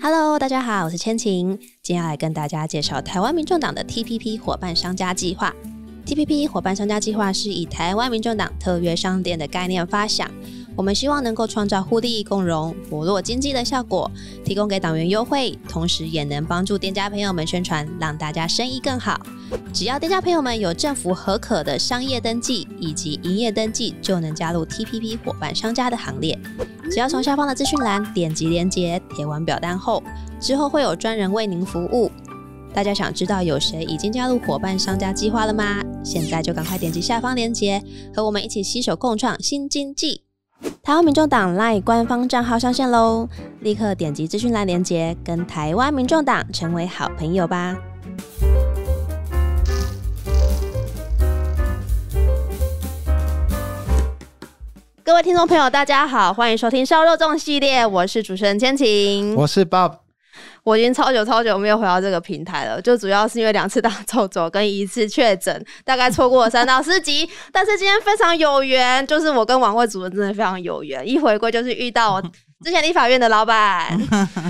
Hello，大家好，我是千晴，今天要来跟大家介绍台湾民众党的 TPP 伙伴商家计划。TPP 伙伴商家计划是以台湾民众党特约商店的概念发想。我们希望能够创造互利共荣、活络经济的效果，提供给党员优惠，同时也能帮助店家朋友们宣传，让大家生意更好。只要店家朋友们有政府核可的商业登记以及营业登记，就能加入 TPP 伙伴商家的行列。只要从下方的资讯栏点击连接，填完表单后，之后会有专人为您服务。大家想知道有谁已经加入伙伴商家计划了吗？现在就赶快点击下方链接，和我们一起携手共创新经济。台湾民众党 LINE 官方账号上线喽！立刻点击资讯栏连接，跟台湾民众党成为好朋友吧！各位听众朋友，大家好，欢迎收听烧肉粽系列，我是主持人千晴，我是 Bob。我已经超久超久没有回到这个平台了，就主要是因为两次大抽走跟一次确诊，大概错过了三到四集。但是今天非常有缘，就是我跟晚会主任真的非常有缘，一回归就是遇到我。之前立法院的老板，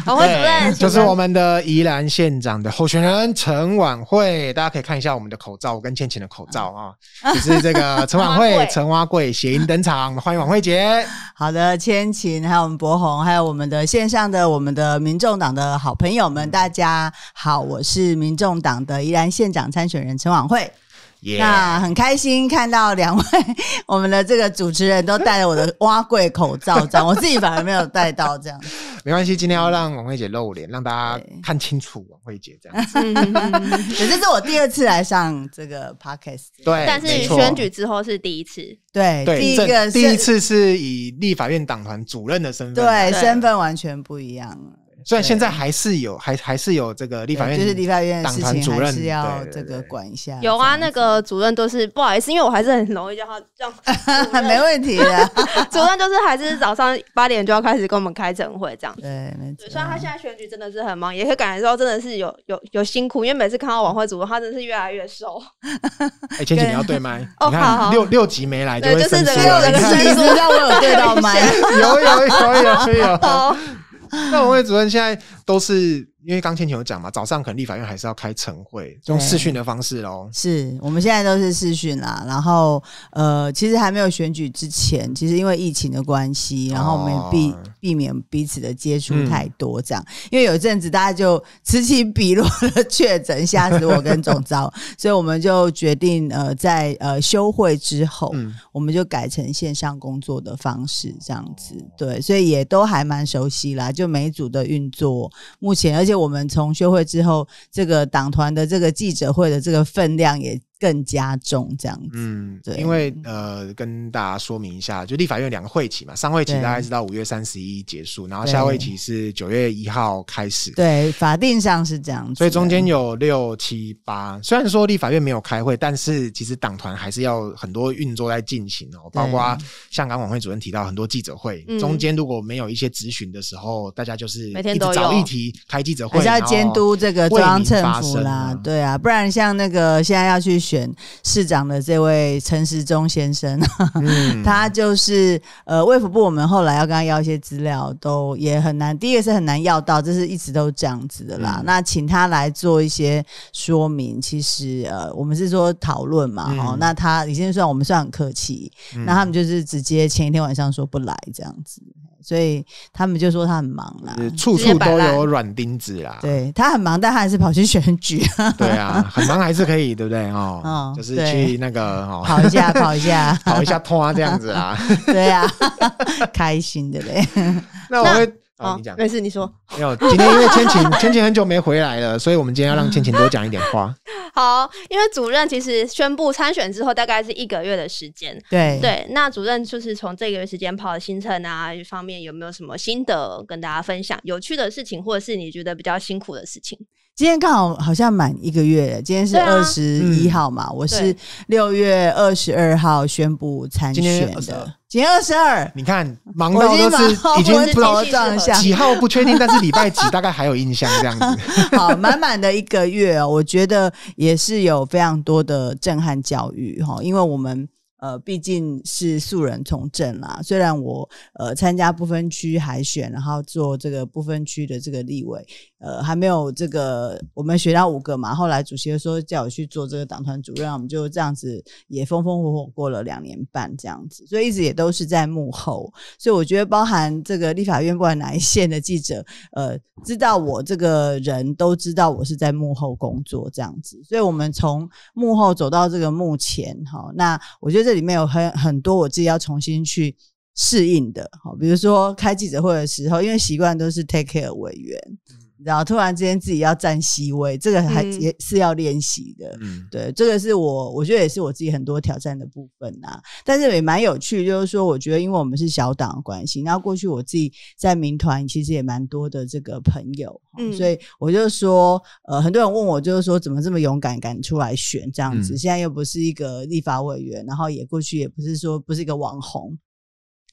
晚会主任，就是我们的宜兰县长的候选人陈婉慧，大家可以看一下我们的口罩，我跟倩倩的口罩啊，就是这个 陈婉慧、陈蛙贵谐音登场，欢迎婉慧姐。好的，千晴，还有我们柏宏，还有我们的线上的我们的民众党的好朋友们，大家好，我是民众党的宜兰县长参选人陈晚会。Yeah. 那很开心看到两位我们的这个主持人都戴了我的蛙柜口罩，这样我自己反而没有戴到，这样 没关系。今天要让王慧姐露脸，让大家看清楚王慧姐这样子。也这是我第二次来上这个 podcast，对，但是选举之后是第一次，对，对第一个第一次是以立法院党团主任的身份，对，对身份完全不一样。虽然现在还是有，还还是有这个立法院，就是立法院党团主任是要这个管一下。有啊，那个主任都是不好意思，因为我还是很容易叫他这样，没问题的。主任就是还是早上八点就要开始跟我们开晨会这样。对，没错。虽然他现在选举真的是很忙，也可以感觉到真的是有有有辛苦，因为每次看到晚会主任，他真的是越来越瘦。哎，千晴你要对麦 哦，好好，六六集没来，对，就是这个六个声音，让我有对到麦，有有有有有有。那王伟主任现在都是。因为刚倩晴有讲嘛，早上可能立法院还是要开晨会，用视讯的方式喽。是我们现在都是视讯啦，然后呃，其实还没有选举之前，其实因为疫情的关系，然后我们避、哦、避免彼此的接触太多，这样。嗯、因为有一阵子大家就此起彼落的确诊，吓死我跟总招，所以我们就决定呃，在呃休会之后，嗯、我们就改成线上工作的方式，这样子。对，所以也都还蛮熟悉啦，就每一组的运作，目前而且。我们从休会之后，这个党团的这个记者会的这个分量也更加重这样子，嗯，对，因为呃，跟大家说明一下，就立法院两个会期嘛，上会期大概是到五月三十一结束，然后下会期是九月一号开始，对，法定上是这样子，所以中间有六七八，虽然说立法院没有开会，但是其实党团还是要很多运作在进行哦，包括香港晚会主任提到很多记者会，中间如果没有一些咨询的时候，大家就是每天都找议题开记者会，还是要监督这个中央政府啦，对啊，不然像那个现在要去。选市长的这位陈时中先生，嗯、他就是呃，卫福部我们后来要跟他要一些资料，都也很难。第一个是很难要到，这是一直都这样子的啦。嗯、那请他来做一些说明，其实呃，我们是说讨论嘛，哈、嗯。那他已经算我们算很客气，嗯、那他们就是直接前一天晚上说不来这样子。所以他们就说他很忙啦，处处都有软钉子啦。对，他很忙，但他还是跑去选举。对啊，很忙还是可以，对不对？哦，嗯、就是去那个哦，跑一下，跑一下，跑一下拖这样子啊。对啊，开心的嘞。那我会。哦，你讲没事，你说没有。今天因为千晴，千晴很久没回来了，所以我们今天要让千晴多讲一点话。好，因为主任其实宣布参选之后，大概是一个月的时间。对对，那主任就是从这个月时间跑的行程啊，一方面有没有什么心得跟大家分享？有趣的事情，或者是你觉得比较辛苦的事情？今天刚好好像满一个月，今天是二十一号嘛，啊嗯、我是六月二十二号宣布参选的。今天二十二，你看忙到都是 已经不知道几号不确定，但是礼拜几 大概还有印象这样子。好，满满的一个月，我觉得也是有非常多的震撼教育哈，因为我们。呃，毕竟是素人从政啦。虽然我呃参加不分区海选，然后做这个不分区的这个立委，呃，还没有这个我们学到五个嘛。后来主席说叫我去做这个党团主任，我们就这样子也风风火火过了两年半这样子，所以一直也都是在幕后。所以我觉得，包含这个立法院不管哪一线的记者，呃，知道我这个人都知道我是在幕后工作这样子。所以我们从幕后走到这个幕前，哈，那我觉得这里面有很很多我自己要重新去适应的，好，比如说开记者会的时候，因为习惯都是 take care 委员。然后突然之间自己要站 C 位，这个还也是要练习的。嗯，对，这个是我我觉得也是我自己很多挑战的部分呐、啊。但是也蛮有趣，就是说，我觉得因为我们是小党的关系，然后过去我自己在民团其实也蛮多的这个朋友，嗯，所以我就说，呃，很多人问我，就是说怎么这么勇敢敢出来选这样子？嗯、现在又不是一个立法委员，然后也过去也不是说不是一个网红。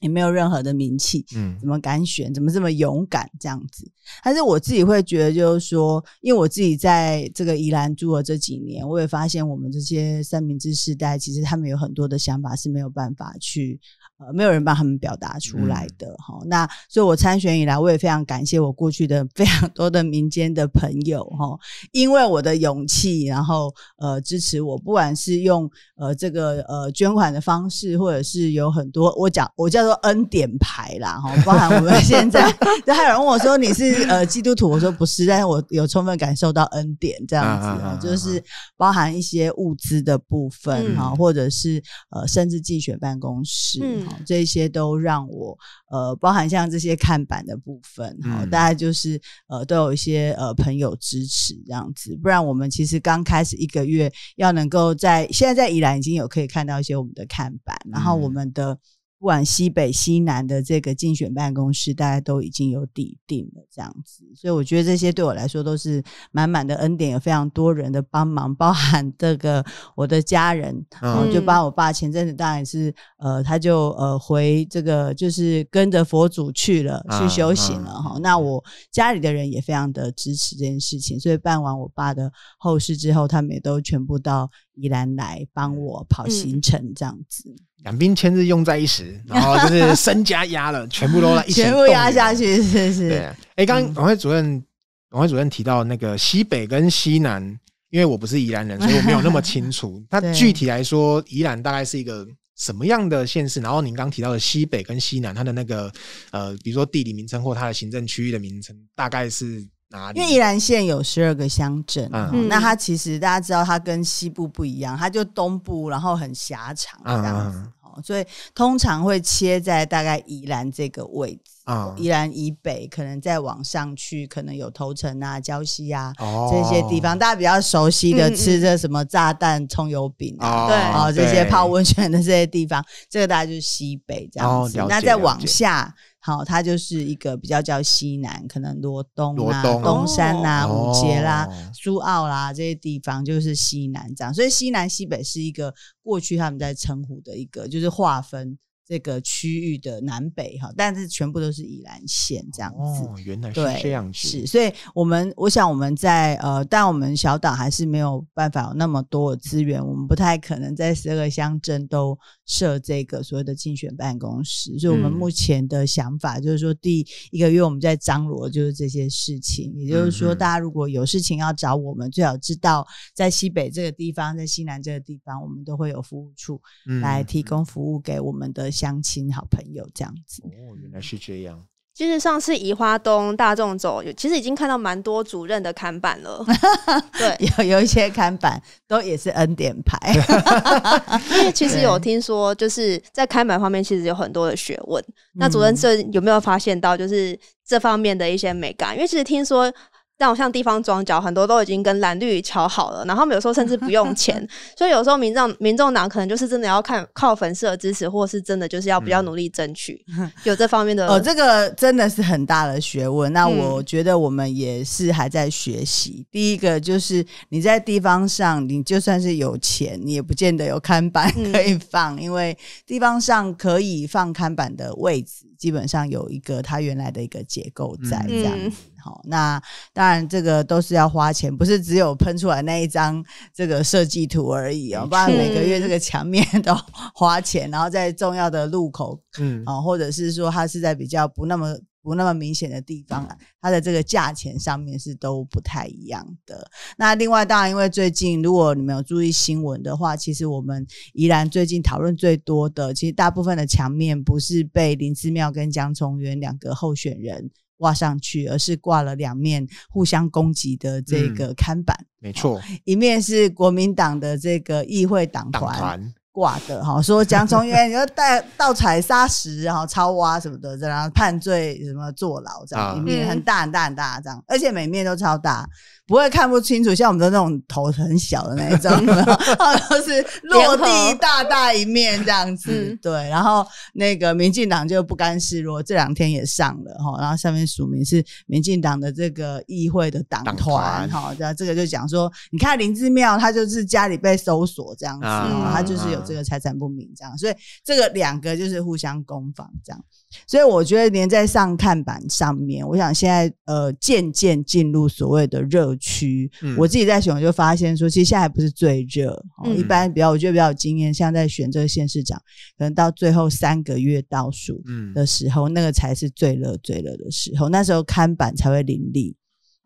也没有任何的名气，嗯，怎么敢选？怎么这么勇敢这样子？但是我自己会觉得，就是说，因为我自己在这个宜兰住了这几年，我也发现我们这些三明治世代，其实他们有很多的想法是没有办法去。呃，没有人帮他们表达出来的哈、嗯。那所以，我参选以来，我也非常感谢我过去的非常多的民间的朋友哈，因为我的勇气，然后呃支持我，不管是用呃这个呃捐款的方式，或者是有很多我讲我叫做恩典牌啦哈，包含我们现在，就还有人问我说你是呃基督徒，我说不是，但是我有充分感受到恩典这样子啊，就是包含一些物资的部分哈、嗯，或者是呃甚至竞选办公室。嗯这些都让我呃，包含像这些看板的部分，好、嗯，大家就是呃，都有一些呃朋友支持这样子，不然我们其实刚开始一个月要能够在现在在宜兰已经有可以看到一些我们的看板，然后我们的。不管西北西南的这个竞选办公室，大家都已经有底定了这样子，所以我觉得这些对我来说都是满满的恩典，有非常多人的帮忙，包含这个我的家人，然后就帮我爸前阵子当然是呃，他就呃回这个就是跟着佛祖去了，去修行了哈。那我家里的人也非常的支持这件事情，所以办完我爸的后事之后，他们也都全部到宜兰来帮我跑行程这样子。两兵千日用在一时，然后就是身家压了，全部都一起全部压下去，是是。对，哎、欸，刚刚王会主任，王会主任提到那个西北跟西南，因为我不是宜兰人，所以我没有那么清楚。那具体来说，宜兰大概是一个什么样的县市？然后您刚提到的西北跟西南，它的那个呃，比如说地理名称或它的行政区域的名称，大概是哪里？因为宜兰县有十二个乡镇，嗯，那它其实大家知道，它跟西部不一样，它就东部，然后很狭长这样子。嗯所以通常会切在大概宜兰这个位置，啊、嗯，宜兰以北可能再往上去，可能有头城啊、礁溪啊、哦、这些地方，大家比较熟悉的吃着什么炸弹葱油饼啊，对、嗯，哦，这些泡温泉的这些地方，这个大概就是西北这样子。哦、那再往下。好，它就是一个比较叫西南，可能罗东啊、东，东山啊、哦、五结啦、苏澳啦这些地方，就是西南这样。所以西南西北是一个过去他们在称呼的一个，就是划分。这个区域的南北哈，但是全部都是宜兰县这样子。哦，原来是这样子。是，所以我们我想我们在呃，但我们小岛还是没有办法有那么多的资源，我们不太可能在十二个乡镇都设这个所谓的竞选办公室。所以，我们目前的想法就是说，第一个月我们在张罗就是这些事情，也就是说，大家如果有事情要找我们，最好知道在西北这个地方，在西南这个地方，我们都会有服务处来提供服务给我们的。乡亲好朋友这样子哦，原来是这样。其实上次移花东大众走，其实已经看到蛮多主任的看板了。对，有有一些看板都也是恩典牌。因为其实有听说，就是在看板方面，其实有很多的学问。那主任这有没有发现到，就是这方面的一些美感？因为其实听说。像像地方庄脚，很多都已经跟蓝绿瞧好了，然后有时候甚至不用 钱，所以有时候民众民众党可能就是真的要看靠粉丝的支持，或是真的就是要比较努力争取，嗯、有这方面的。哦，这个真的是很大的学问。那我觉得我们也是还在学习、嗯。第一个就是你在地方上，你就算是有钱，你也不见得有看板 可以放，嗯、因为地方上可以放看板的位置。基本上有一个它原来的一个结构在这样子。好、嗯，那当然这个都是要花钱，不是只有喷出来那一张这个设计图而已哦，不然每个月这个墙面都花钱，然后在重要的路口，嗯，啊，或者是说它是在比较不那么。不那么明显的地方啊，它的这个价钱上面是都不太一样的。那另外，当然，因为最近如果你们有注意新闻的话，其实我们宜兰最近讨论最多的，其实大部分的墙面不是被林姿妙跟江聪渊两个候选人挂上去，而是挂了两面互相攻击的这个看板。嗯、没错，一面是国民党的这个议会党团。挂的哈，说江聪渊，你要带盗采砂石，然后超挖什么的，然后判罪什么坐牢这样，一面很大很大很大这样，而且每面都超大。不会看不清楚，像我们的那种头很小的那一种，然后 是落地大大一面这样子，嗯、对。然后那个民进党就不甘示弱，这两天也上了哈，然后上面署名是民进党的这个议会的党团哈，这这个就讲说，你看林志妙，他就是家里被搜索这样子，啊、他就是有这个财产不明这样，所以这个两个就是互相攻防这样。所以我觉得连在上看板上面，我想现在呃渐渐进入所谓的热区。嗯、我自己在选，我就发现说，其实现在还不是最热。嗯、一般比较，我觉得比较有经验，像在选这个县市长，可能到最后三个月倒数的时候，嗯、那个才是最热最热的时候。那时候看板才会林立。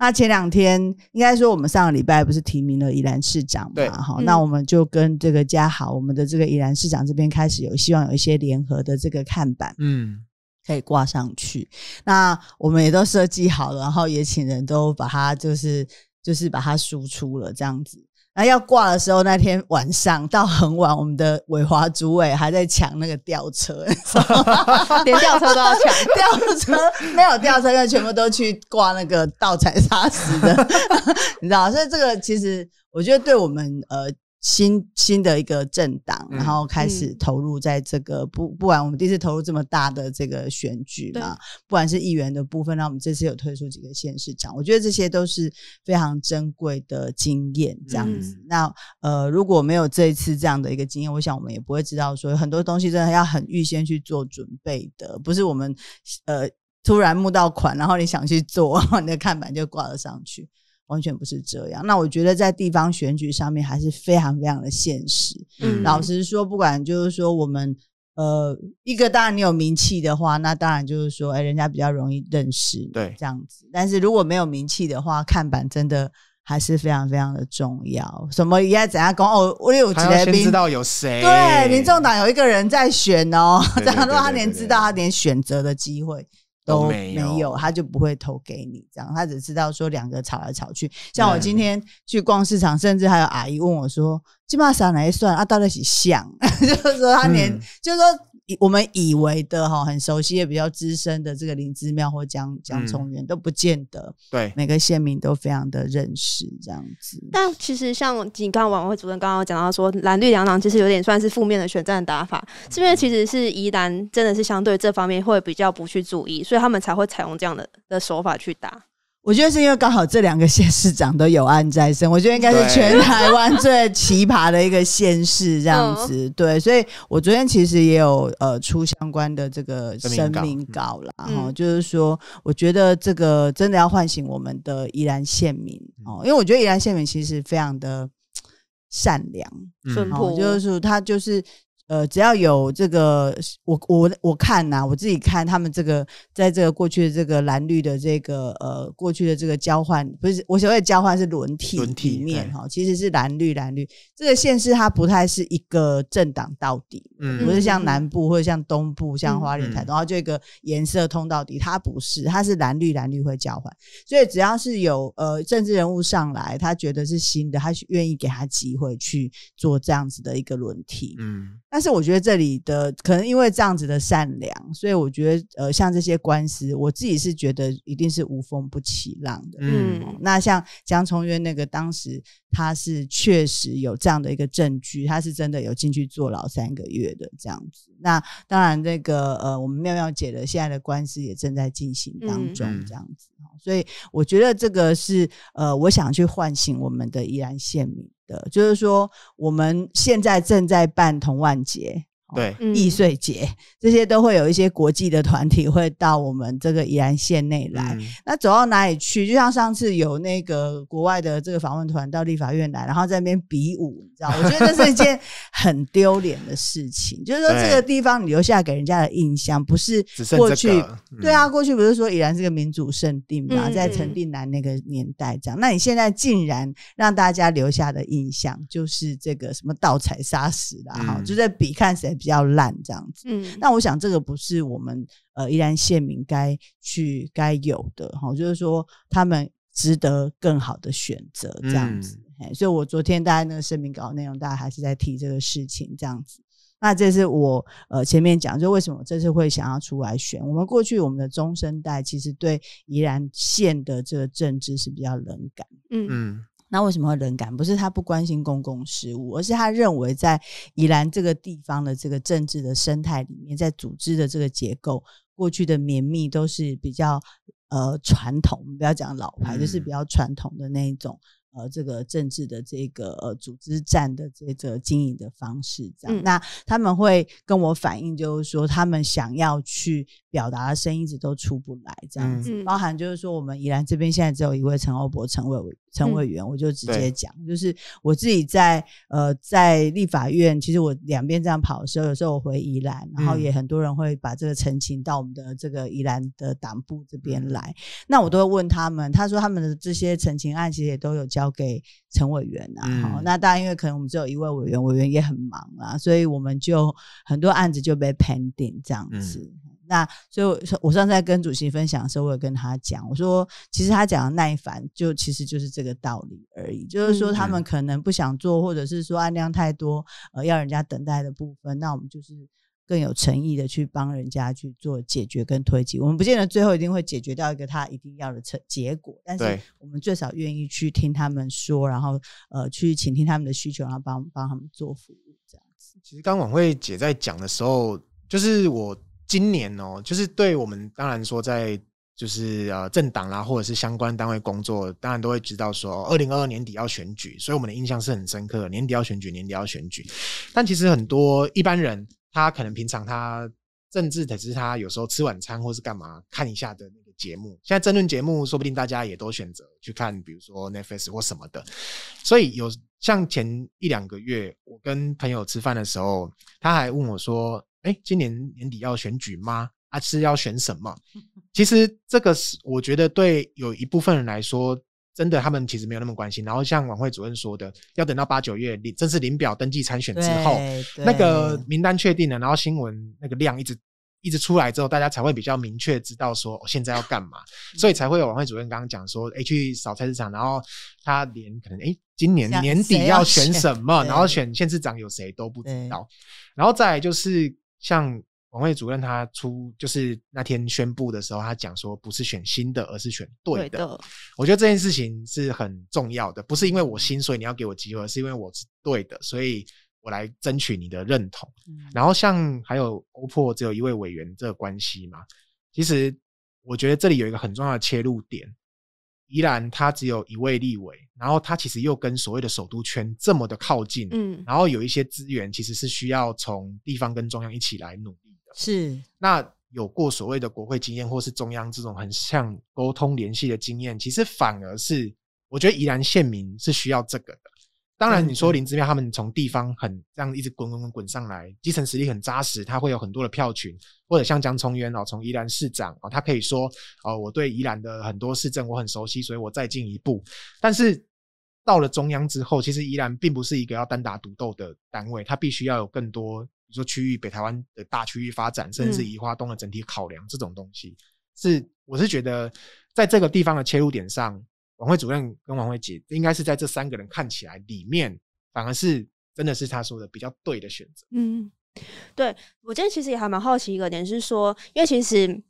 那前两天应该说，我们上个礼拜不是提名了宜兰市长嘛？哈，那我们就跟这个嘉豪，我们的这个宜兰市长这边开始有希望有一些联合的这个看板。嗯。可以挂上去，那我们也都设计好了，然后也请人都把它就是就是把它输出了这样子。那要挂的时候，那天晚上到很晚，我们的伟华主委还在抢那个吊车，连吊车都要抢，吊车没有吊车，因为全部都去挂那个盗采砂石的，你知道？所以这个其实我觉得对我们呃。新新的一个政党，然后开始投入在这个、嗯、不不管我们第一次投入这么大的这个选举嘛，不管是议员的部分，那我们这次有推出几个县市长，我觉得这些都是非常珍贵的经验。这样子，嗯、那呃如果没有这一次这样的一个经验，我想我们也不会知道说很多东西真的要很预先去做准备的，不是我们呃突然募到款，然后你想去做，你的看板就挂了上去。完全不是这样。那我觉得在地方选举上面还是非常非常的现实。嗯，老实说，不管就是说我们呃一个，当然你有名气的话，那当然就是说，哎，人家比较容易认识，对，这样子。但是如果没有名气的话，看板真的还是非常非常的重要。什么应该怎样讲？哦，我有觉得先知道有谁？对，民众党有一个人在选哦，这样的话他连知道他连选择的机会。都没有，他就不会投给你。这样，他只知道说两个吵来吵去。像我今天去逛市场，甚至还有阿姨问我说：“金马啥来算啊？到底是像？” 就是说他连，嗯、就是说。我们以为的哈，很熟悉也比较资深的这个林芝妙或江江聪渊都不见得，对每个县民都非常的认识这样子。但其实像你刚刚晚会主任刚刚讲到说，蓝绿两党其实有点算是负面的选战打法，是因为其实是宜兰真的是相对这方面会比较不去注意，所以他们才会采用这样的的手法去打。我觉得是因为刚好这两个县市长都有案在身，我觉得应该是全台湾最奇葩的一个县市这样子。对，对，所以我昨天其实也有呃出相关的这个声明稿啦，然后就是说，我觉得这个真的要唤醒我们的宜兰县民哦，因为我觉得宜兰县民其实非常的善良，淳朴，就是说他就是。呃，只要有这个，我我我看呐、啊，我自己看他们这个，在这个过去的这个蓝绿的这个呃过去的这个交换，不是我所谓交换是轮替轮替面哈，其实是蓝绿蓝绿这个县市它不太是一个政党到底，嗯，不是像南部或者像东部像花莲台东，然后就一个颜色通到底，它不是，它是蓝绿蓝绿会交换，所以只要是有呃政治人物上来，他觉得是新的，他愿意给他机会去做这样子的一个轮替，嗯。但是我觉得这里的可能因为这样子的善良，所以我觉得呃，像这些官司，我自己是觉得一定是无风不起浪的。嗯，那像江崇渊那个，当时他是确实有这样的一个证据，他是真的有进去坐牢三个月的这样子。那当然，这个呃，我们妙妙姐的现在的官司也正在进行当中，这样子。所以我觉得这个是呃，我想去唤醒我们的宜兰县民的，就是说我们现在正在办童万节，对，易碎节这些都会有一些国际的团体会到我们这个宜兰县内来。嗯、那走到哪里去？就像上次有那个国外的这个访问团到立法院来，然后在那边比武，你知道？我觉得这是一件 很丢脸的事情。就是说，这个地方你留下给人家的印象，不是过去、对啊，过去不是说宜兰是个民主圣地嘛，在陈定南那个年代这样。那你现在竟然让大家留下的印象就是这个什么盗采砂石啦，哈、嗯，就在比看谁。比较烂这样子，嗯，那我想这个不是我们呃宜兰县民该去该有的哈，就是说他们值得更好的选择这样子，嗯，所以我昨天大家那个声明稿内容，大家还是在提这个事情这样子。那这是我呃前面讲，就为什么我这次会想要出来选。我们过去我们的中生代其实对宜兰县的这个政治是比较冷感，嗯嗯。那为什么会冷感？不是他不关心公共事务，而是他认为在宜兰这个地方的这个政治的生态里面，在组织的这个结构，过去的绵密都是比较呃传统，不要讲老牌，就是比较传统的那一种。呃，这个政治的这个呃组织战的这个经营的方式，这样，嗯、那他们会跟我反映，就是说他们想要去表达的声音一直都出不来，这样子，嗯、包含就是说我们宜兰这边现在只有一位陈欧博陈委委陈委员，我就直接讲，嗯、就是我自己在呃在立法院，其实我两边这样跑的时候，有时候我回宜兰，然后也很多人会把这个陈情到我们的这个宜兰的党部这边来，嗯、那我都会问他们，他说他们的这些陈情案其实也都有交给陈委员啊，那当然因为可能我们只有一位委员，委员也很忙啦，所以我们就很多案子就被 pending 这样子。嗯、那所以我上次在跟主席分享的时候，我有跟他讲，我说其实他讲的耐烦，就其实就是这个道理而已，就是说他们可能不想做，或者是说案量太多，呃，要人家等待的部分，那我们就是。更有诚意的去帮人家去做解决跟推进，我们不见得最后一定会解决掉一个他一定要的成结果，但是我们最少愿意去听他们说，然后呃去倾听他们的需求，然后帮帮他们做服务这样子。其实刚晚会姐在讲的时候，就是我今年哦、就是对我们当然说在就是呃政党啦，或者是相关单位工作，当然都会知道说二零二二年底要选举，所以我们的印象是很深刻，年底要选举，年底要选举。但其实很多一般人。他可能平常他政治，只是他有时候吃晚餐或是干嘛看一下的那个节目。现在争论节目，说不定大家也都选择去看，比如说 Netflix 或什么的。所以有像前一两个月，我跟朋友吃饭的时候，他还问我说：“哎，今年年底要选举吗？啊，是要选什么？”其实这个是我觉得对有一部分人来说。真的，他们其实没有那么关心。然后像晚会主任说的，要等到八九月领正式领表登记参选之后，那个名单确定了，然后新闻那个量一直一直出来之后，大家才会比较明确知道说现在要干嘛。所以才会有晚会主任刚刚讲说，哎，去扫菜市场，然后他连可能哎今年年底要选什么，然后选县市长有谁都不知道。然后再来就是像。王慧主任他出就是那天宣布的时候，他讲说不是选新的，而是选对的。对的。我觉得这件事情是很重要的，不是因为我新，所以你要给我机会，是因为我是对的，所以我来争取你的认同。嗯、然后像还有欧破只有一位委员这个关系嘛，其实我觉得这里有一个很重要的切入点。宜兰它只有一位立委，然后它其实又跟所谓的首都圈这么的靠近，嗯，然后有一些资源其实是需要从地方跟中央一起来努力的。是，那有过所谓的国会经验，或是中央这种很像沟通联系的经验，其实反而是我觉得宜兰县民是需要这个的。当然，你说林姿妙他们从地方很这样一直滚滚滚滚上来，基层实力很扎实，他会有很多的票群，或者像江聪渊哦，从宜兰市长哦，他可以说哦，我对宜兰的很多市政我很熟悉，所以我再进一步。但是到了中央之后，其实宜兰并不是一个要单打独斗的单位，它必须要有更多。比如说区域北台湾的大区域发展，甚至是宜花东的整体考量，这种东西，是我是觉得在这个地方的切入点上，王慧主任跟王慧姐应该是在这三个人看起来里面，反而是真的是他说的比较对的选择。嗯，对，我今天其实也还蛮好奇一个点是说，因为其实。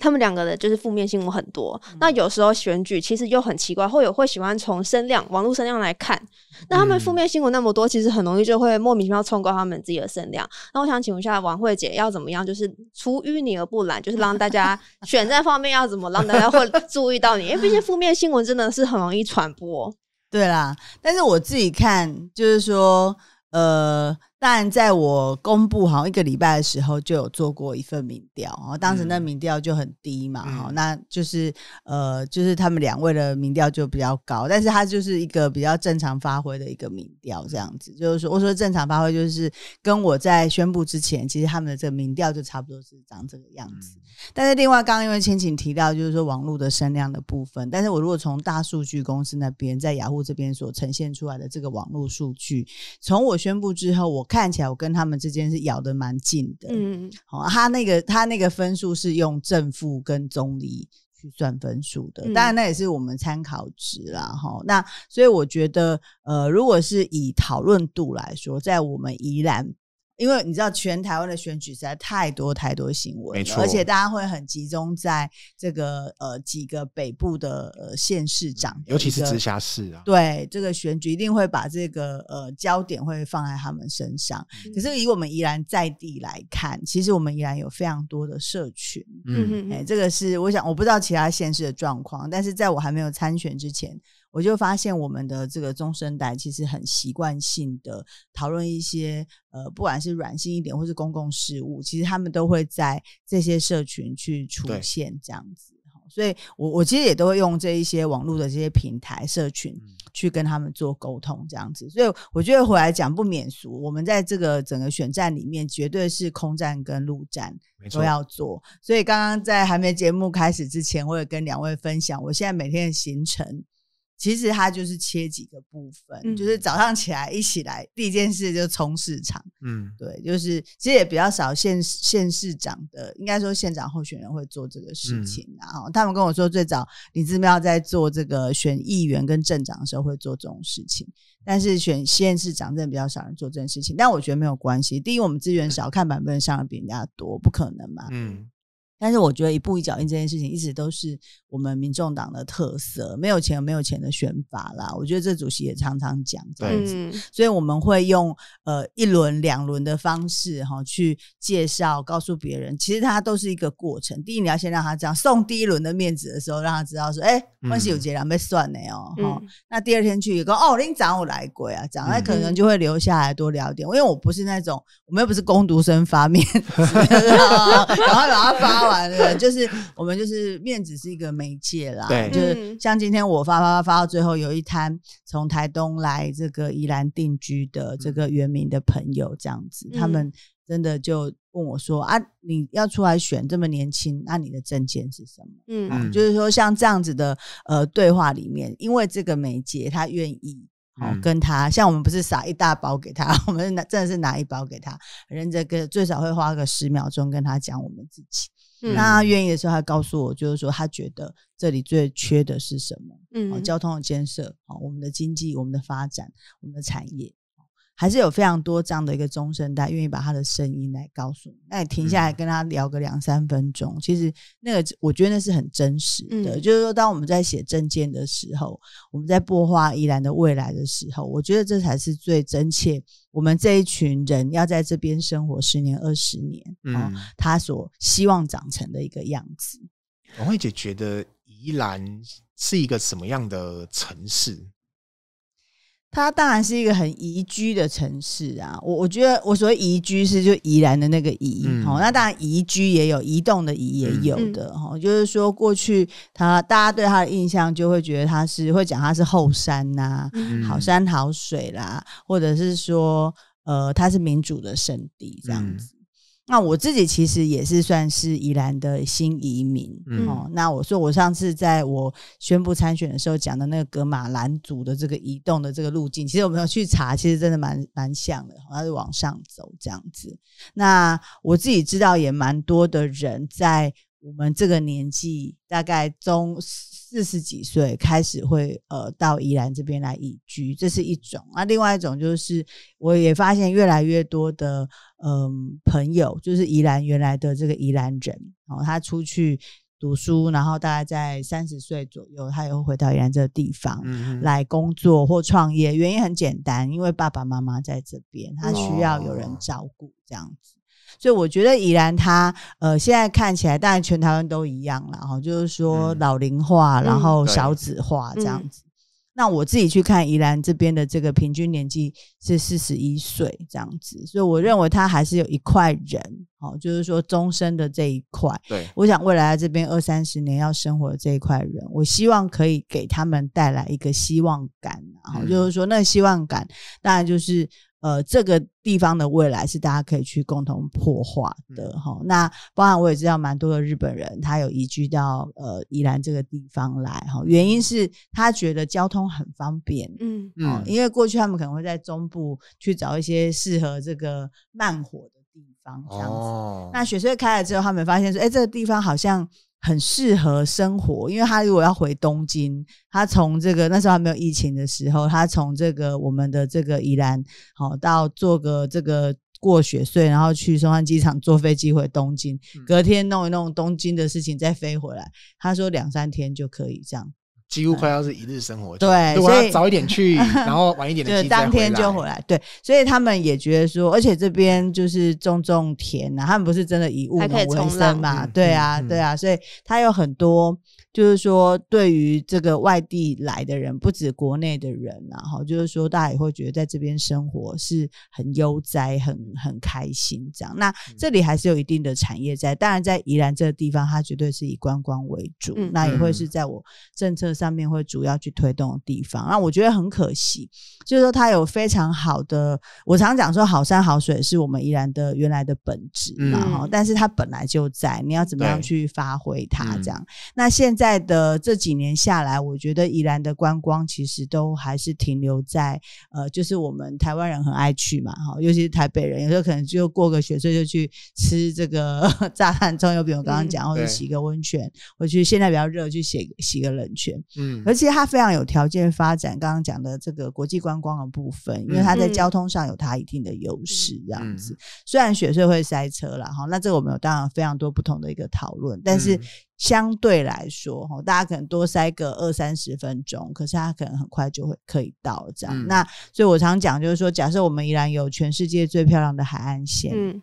他们两个的就是负面新闻很多，嗯、那有时候选举其实又很奇怪，会有会喜欢从声量、网络声量来看。那他们负面新闻那么多，其实很容易就会莫名其妙冲高他们自己的声量。那我想请问一下王慧姐，要怎么样就是出淤泥而不染，就是让大家 选战方面要怎么让大家会注意到你？因为毕竟负面新闻真的是很容易传播。对啦，但是我自己看就是说，呃。当然，在我公布好像一个礼拜的时候，就有做过一份民调，然后当时那民调就很低嘛，哈、嗯，那就是呃，就是他们两位的民调就比较高，但是它就是一个比较正常发挥的一个民调，这样子，就是说，我说正常发挥就是跟我在宣布之前，其实他们的这个民调就差不多是长这个样子。嗯、但是另外，刚刚因为千晴提到，就是说网络的声量的部分，但是我如果从大数据公司那边在雅虎这边所呈现出来的这个网络数据，从我宣布之后，我看起来我跟他们之间是咬得蛮近的，嗯，好，他那个他那个分数是用正负跟中离去算分数的，当然那也是我们参考值啦，哈、嗯，那所以我觉得，呃，如果是以讨论度来说，在我们宜兰。因为你知道，全台湾的选举实在太多太多新闻，没错，而且大家会很集中在这个呃几个北部的呃县市长，尤其是直辖市啊。对，这个选举一定会把这个呃焦点会放在他们身上。嗯、可是以我们宜兰在地来看，其实我们宜兰有非常多的社群，嗯，哎，这个是我想我不知道其他县市的状况，但是在我还没有参选之前。我就发现我们的这个中生代其实很习惯性的讨论一些呃，不管是软性一点或是公共事务，其实他们都会在这些社群去出现这样子。所以我我其实也都会用这一些网络的这些平台社群去跟他们做沟通这样子。所以我觉得回来讲不免俗，我们在这个整个选战里面绝对是空战跟陆战都要做。所以刚刚在还没节目开始之前，我也跟两位分享我现在每天的行程。其实它就是切几个部分，嗯、就是早上起来一起来，第一件事就冲市场。嗯，对，就是其实也比较少县县市长的，应该说县长候选人会做这个事情。然后、嗯、他们跟我说，最早李姿妙在做这个选议员跟镇长的时候会做这种事情，但是选县市长真的比较少人做这件事情。但我觉得没有关系，第一我们资源少，看版本上的比人家多，不可能嘛。嗯。但是我觉得一步一脚印这件事情一直都是我们民众党的特色，没有钱没有钱的选法啦。我觉得这主席也常常讲这样子，所以我们会用呃一轮两轮的方式哈去介绍，告诉别人，其实它都是一个过程。第一，你要先让他这样送第一轮的面子的时候，让他知道说，哎、欸，关系有结两被算呢哦。那第二天去一个哦，林长我来过啊，讲那可能就会留下来多聊点。因为我不是那种，我们又不是工读生发面子，然后把它发完。就是我们就是面子是一个媒介啦，对，就是像今天我发发发发到最后，有一摊从台东来这个宜兰定居的这个原民的朋友这样子，嗯、他们真的就问我说啊，你要出来选这么年轻，那你的证件是什么？嗯，嗯就是说像这样子的呃对话里面，因为这个媒介他愿意。哦，跟他像我们不是撒一大包给他，我们拿真的是拿一包给他，人这个最少会花个十秒钟跟他讲我们自己。嗯、那他愿意的时候，他告诉我，就是说他觉得这里最缺的是什么？嗯，交通的建设，好，我们的经济，我们的发展，我们的产业。还是有非常多这样的一个中生代愿意把他的声音来告诉你，那你停下来跟他聊个两三分钟，嗯、其实那个我觉得那是很真实的。嗯、就是说，当我们在写证件的时候，我们在擘画宜兰的未来的时候，我觉得这才是最真切。我们这一群人要在这边生活十年、二十年，嗯、哦，他所希望长成的一个样子。王慧姐觉得宜兰是一个什么样的城市？它当然是一个很宜居的城市啊，我我觉得我所谓宜居是就宜兰的那个宜，好、嗯，那当然宜居也有移动的移也有的哈，嗯、就是说过去他大家对他的印象就会觉得他是会讲他是后山呐、啊，嗯、好山好水啦，或者是说呃他是民主的圣地这样子。嗯那我自己其实也是算是宜兰的新移民，嗯、哦。那我说我上次在我宣布参选的时候讲的那个格马兰族的这个移动的这个路径，其实我们有去查，其实真的蛮蛮像的，它是往上走这样子。那我自己知道也蛮多的人在我们这个年纪，大概中。四十几岁开始会呃到宜兰这边来移居，这是一种。那另外一种就是，我也发现越来越多的嗯、呃、朋友，就是宜兰原来的这个宜兰人，哦，他出去读书，然后大概在三十岁左右，他也会回到宜兰这个地方来工作或创业。原因很简单，因为爸爸妈妈在这边，他需要有人照顾，这样子。所以我觉得宜兰它呃现在看起来，当然全台湾都一样了哈，就是说老龄化，然后少子化这样子。那我自己去看宜兰这边的这个平均年纪是四十一岁这样子，所以我认为他还是有一块人，哦，就是说终身的这一块。对，我想未来在这边二三十年要生活的这一块人，我希望可以给他们带来一个希望感，然后、嗯、就是说那个希望感，当然就是。呃，这个地方的未来是大家可以去共同破化的哈、嗯。那包含我也知道蛮多的日本人，他有移居到呃宜兰这个地方来哈。原因是他觉得交通很方便，嗯嗯，因为过去他们可能会在中部去找一些适合这个慢火的地方这样子。哦、那雪隧开了之后，他们发现说，哎，这个地方好像。很适合生活，因为他如果要回东京，他从这个那时候还没有疫情的时候，他从这个我们的这个宜兰，好到做个这个过雪隧，然后去松山机场坐飞机回东京，隔天弄一弄东京的事情再飞回来，他说两三天就可以这样。几乎快要是一日生活，对，如果要早一点去，然后晚一点的，就当天就回来，对，所以他们也觉得说，而且这边就是种种田呐、啊，他们不是真的以务农为生嘛，对啊，对啊，所以他有很多。就是说，对于这个外地来的人，不止国内的人，然后就是说，大家也会觉得在这边生活是很悠哉、很很开心这样。那这里还是有一定的产业在，当然在宜兰这个地方，它绝对是以观光为主，嗯、那也会是在我政策上面会主要去推动的地方。那我觉得很可惜，就是说它有非常好的，我常讲说好山好水是我们宜兰的原来的本质，然后、嗯、但是它本来就在，你要怎么样去发挥它这样？嗯、那现在。在的这几年下来，我觉得宜兰的观光其实都还是停留在呃，就是我们台湾人很爱去嘛，哈，尤其是台北人，有时候可能就过个雪隧就去吃这个 炸弹葱油饼，我刚刚讲，或者洗个温泉，或去现在比较热去洗洗个冷泉，嗯，而且它非常有条件发展刚刚讲的这个国际观光的部分，因为它在交通上有它一定的优势，这样子。虽然雪隧会塞车了哈，那这个我们有当然非常多不同的一个讨论，但是。相对来说，哈，大家可能多塞个二三十分钟，可是他可能很快就会可以到这样。嗯、那所以我常讲，就是说，假设我们依然有全世界最漂亮的海岸线。嗯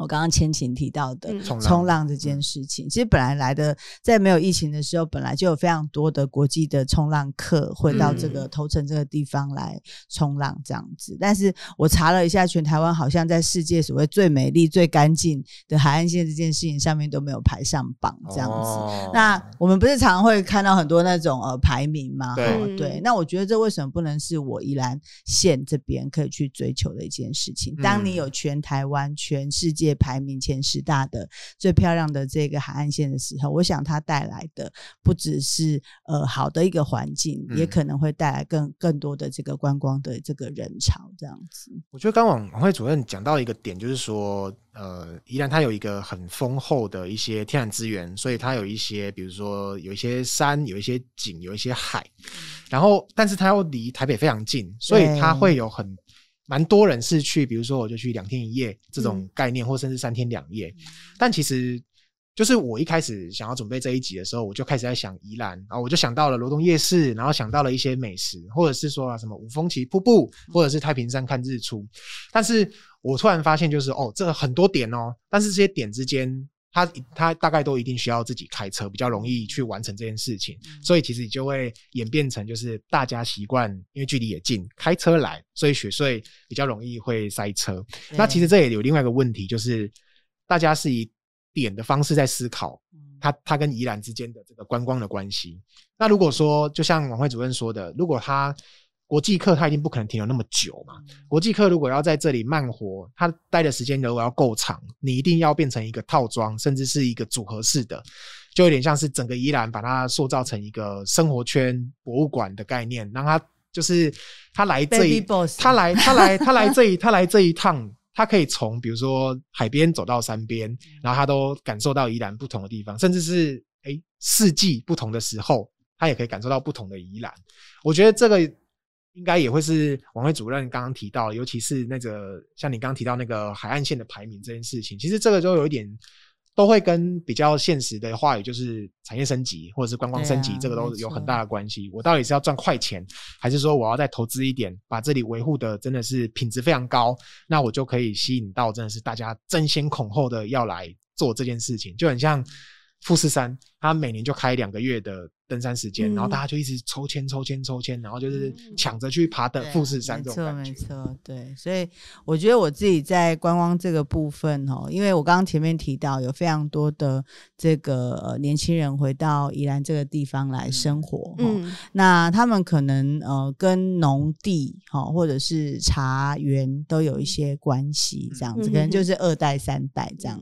我刚刚千晴提到的冲浪这件事情，其实本来来的在没有疫情的时候，本来就有非常多的国际的冲浪客会到这个头城这个地方来冲浪这样子。但是我查了一下，全台湾好像在世界所谓最美丽、最干净的海岸线这件事情上面都没有排上榜这样子。那我们不是常会看到很多那种呃排名吗？对对。那我觉得这为什么不能是我宜兰县这边可以去追求的一件事情？当你有全台湾、全世界。界排名前十大的最漂亮的这个海岸线的时候，我想它带来的不只是呃好的一个环境，嗯、也可能会带来更更多的这个观光的这个人潮这样子。我觉得刚往王慧主任讲到一个点，就是说呃，宜兰它有一个很丰厚的一些天然资源，所以它有一些比如说有一些山，有一些景，有一些海，然后但是它又离台北非常近，所以它会有很。蛮多人是去，比如说我就去两天一夜这种概念，或甚至三天两夜。但其实，就是我一开始想要准备这一集的时候，我就开始在想宜兰，然后我就想到了罗东夜市，然后想到了一些美食，或者是说啊什么五峰旗瀑布，或者是太平山看日出。但是我突然发现，就是哦，这个很多点哦，但是这些点之间。他他大概都一定需要自己开车，比较容易去完成这件事情，嗯、所以其实就会演变成就是大家习惯，因为距离也近，开车来，所以雪隧比较容易会塞车。那其实这也有另外一个问题，就是大家是以点的方式在思考，他他跟宜兰之间的这个观光的关系。那如果说就像王慧主任说的，如果他国际客他一定不可能停留那么久嘛。国际客如果要在这里慢活，他待的时间如果要够长，你一定要变成一个套装，甚至是一个组合式的，就有点像是整个宜兰把它塑造成一个生活圈博物馆的概念，让他就是他来这一，他来他来他来这一他来这一趟，他可以从比如说海边走到山边，然后他都感受到宜兰不同的地方，甚至是诶、欸、四季不同的时候，他也可以感受到不同的宜兰。我觉得这个。应该也会是王慧主任刚刚提到，尤其是那个像你刚刚提到那个海岸线的排名这件事情，其实这个就有一点都会跟比较现实的话语，就是产业升级或者是观光升级，这个都有很大的关系。我到底是要赚快钱，还是说我要再投资一点，把这里维护的真的是品质非常高，那我就可以吸引到真的是大家争先恐后的要来做这件事情，就很像富士山。他每年就开两个月的登山时间，嗯、然后大家就一直抽签抽签抽签，然后就是抢着去爬的富士山这种。没错，没错，对。所以我觉得我自己在观光这个部分哦，因为我刚刚前面提到有非常多的这个、呃、年轻人回到宜兰这个地方来生活，嗯，那他们可能呃跟农地哈或者是茶园都有一些关系，这样子，可能就是二代三代这样。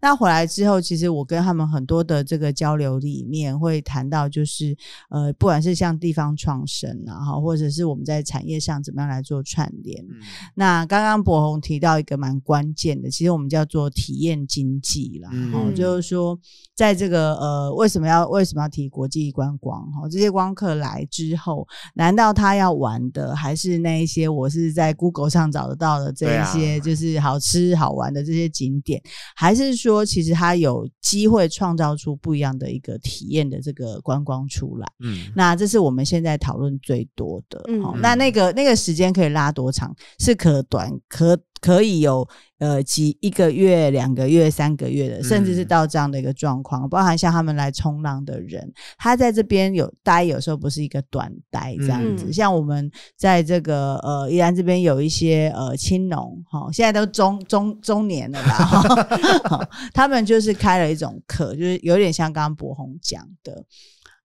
那回来之后，其实我跟他们很多的这个交流里面会谈到，就是呃，不管是像地方创生啊，哈，或者是我们在产业上怎么样来做串联。嗯、那刚刚博宏提到一个蛮关键的，其实我们叫做体验经济啦，哦、嗯，就是说在这个呃，为什么要为什么要提国际观光？哈，这些光客来之后，难道他要玩的还是那一些我是在 Google 上找得到的这一些，就是好吃好玩的这些景点，还是说其实他有机会创造出不一样的一个体验的这个观光出来，嗯，那这是我们现在讨论最多的，嗯，那那个那个时间可以拉多长？是可短可可以有呃几一个月、两个月、三个月的，甚至是到这样的一个状况，包含像他们来冲浪的人，他在这边有待，有时候不是一个短待这样子，像我们在这个呃宜兰这边有一些呃青农哈，现在都中中中年了啦，他们就是开了一种课，就是有点像刚刚柏宏讲的。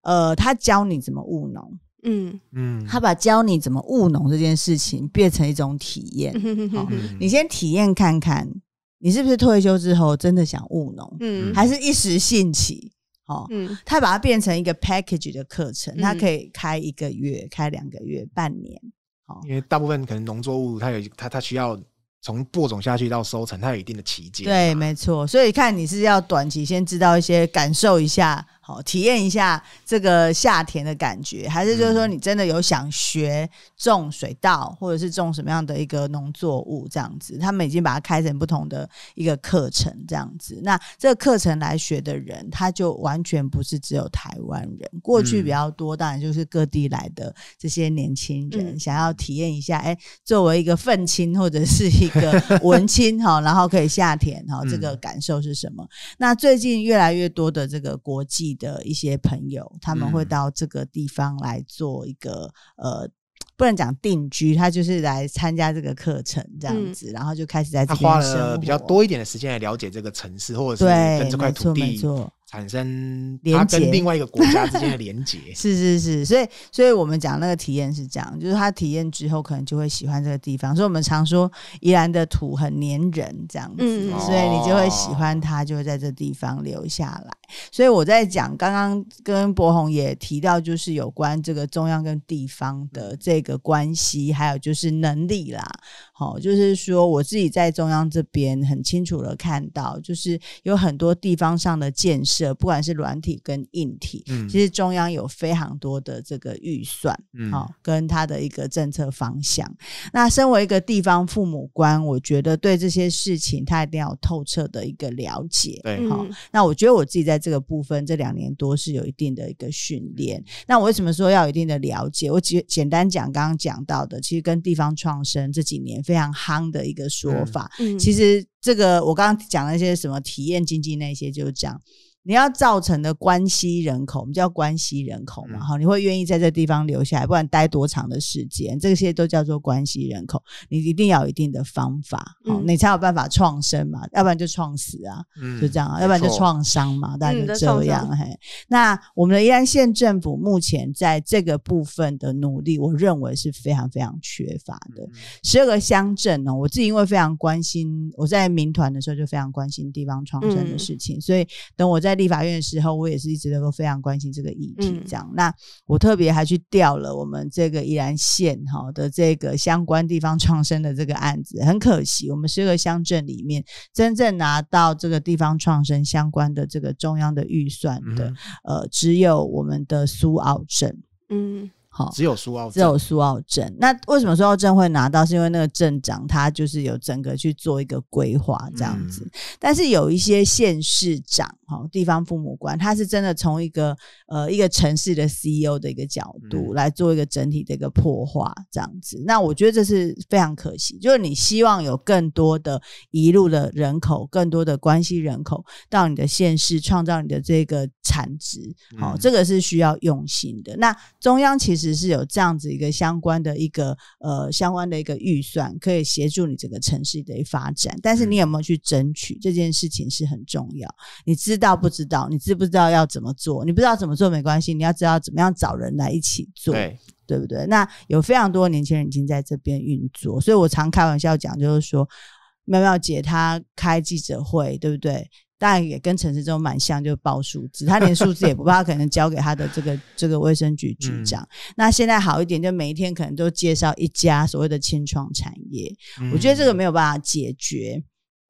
呃，他教你怎么务农，嗯嗯，他把教你怎么务农这件事情变成一种体验。嗯哦嗯、你先体验看看，你是不是退休之后真的想务农，嗯，还是一时兴起？哦，嗯，他把它变成一个 package 的课程，他可以开一个月，开两个月，半年。哦，因为大部分可能农作物它有它它需要从播种下去到收成，它有一定的期间。对，没错。所以看你是要短期先知道一些，感受一下。好，体验一下这个夏田的感觉，还是就是说你真的有想学种水稻，或者是种什么样的一个农作物这样子？他们已经把它开成不同的一个课程这样子。那这个课程来学的人，他就完全不是只有台湾人，过去比较多，当然就是各地来的这些年轻人，嗯、想要体验一下，哎，作为一个愤青或者是一个文青哈，然后可以下田哈，这个感受是什么？嗯、那最近越来越多的这个国际。的一些朋友，他们会到这个地方来做一个、嗯、呃，不能讲定居，他就是来参加这个课程这样子，嗯、然后就开始在这边花了比较多一点的时间来了解这个城市，或者是跟这块土地。产生它跟另外一个国家之间的连结，是是是，所以所以我们讲那个体验是这样，就是他体验之后可能就会喜欢这个地方，所以我们常说宜兰的土很黏人这样子，嗯、所以你就会喜欢它，就会在这地方留下来。所以我在讲刚刚跟博宏也提到，就是有关这个中央跟地方的这个关系，还有就是能力啦。好，就是说我自己在中央这边很清楚的看到，就是有很多地方上的建设，不管是软体跟硬体，嗯，其实中央有非常多的这个预算，嗯，好，跟他的一个政策方向。那身为一个地方父母官，我觉得对这些事情他一定要有透彻的一个了解，对，好。那我觉得我自己在这个部分这两年多是有一定的一个训练。那我为什么说要有一定的了解？我简简单讲，刚刚讲到的，其实跟地方创生这几年。非常夯的一个说法，嗯，其实这个我刚刚讲那些什么体验经济那些，就是讲。你要造成的关系人口，我们叫关系人口嘛，哈、嗯，你会愿意在这地方留下来，不管待多长的时间，这些都叫做关系人口。你一定要有一定的方法，好、嗯，你才有办法创生嘛，要不然就创死啊，嗯、就这样啊，要不然就创伤嘛，大家就这样。嗯、嘿，那我们的宜兰县政府目前在这个部分的努力，我认为是非常非常缺乏的。十二、嗯、个乡镇呢，我自己因为非常关心，我在民团的时候就非常关心地方创生的事情，嗯、所以等我在。立法院的时候，我也是一直都非常关心这个议题。这样，嗯、那我特别还去调了我们这个宜兰县哈的这个相关地方创生的这个案子。很可惜，我们十个乡镇里面，真正拿到这个地方创生相关的这个中央的预算的，嗯、呃，只有我们的苏澳镇。嗯。只有苏澳，只有苏澳镇。那为什么苏澳镇会拿到？是因为那个镇长他就是有整个去做一个规划这样子。嗯、但是有一些县市长，哈，地方父母官，他是真的从一个呃一个城市的 CEO 的一个角度来做一个整体的一个破化这样子。那我觉得这是非常可惜，就是你希望有更多的移入的人口，更多的关系人口到你的县市，创造你的这个产值，好，这个是需要用心的。那中央其实是有这样子一个相关的一个呃相关的一个预算，可以协助你整个城市的一发展，但是你有没有去争取这件事情是很重要，你知。知道不知道？你知不知道要怎么做？你不知道怎么做没关系，你要知道怎么样找人来一起做，对，对不对？那有非常多年轻人已经在这边运作，所以我常开玩笑讲，就是说妙妙姐她开记者会，对不对？当然也跟陈时中蛮像，就报数字，他连数字也不报，他可能交给他的这个这个卫生局 局长。嗯、那现在好一点，就每一天可能都介绍一家所谓的清创产业，嗯、我觉得这个没有办法解决。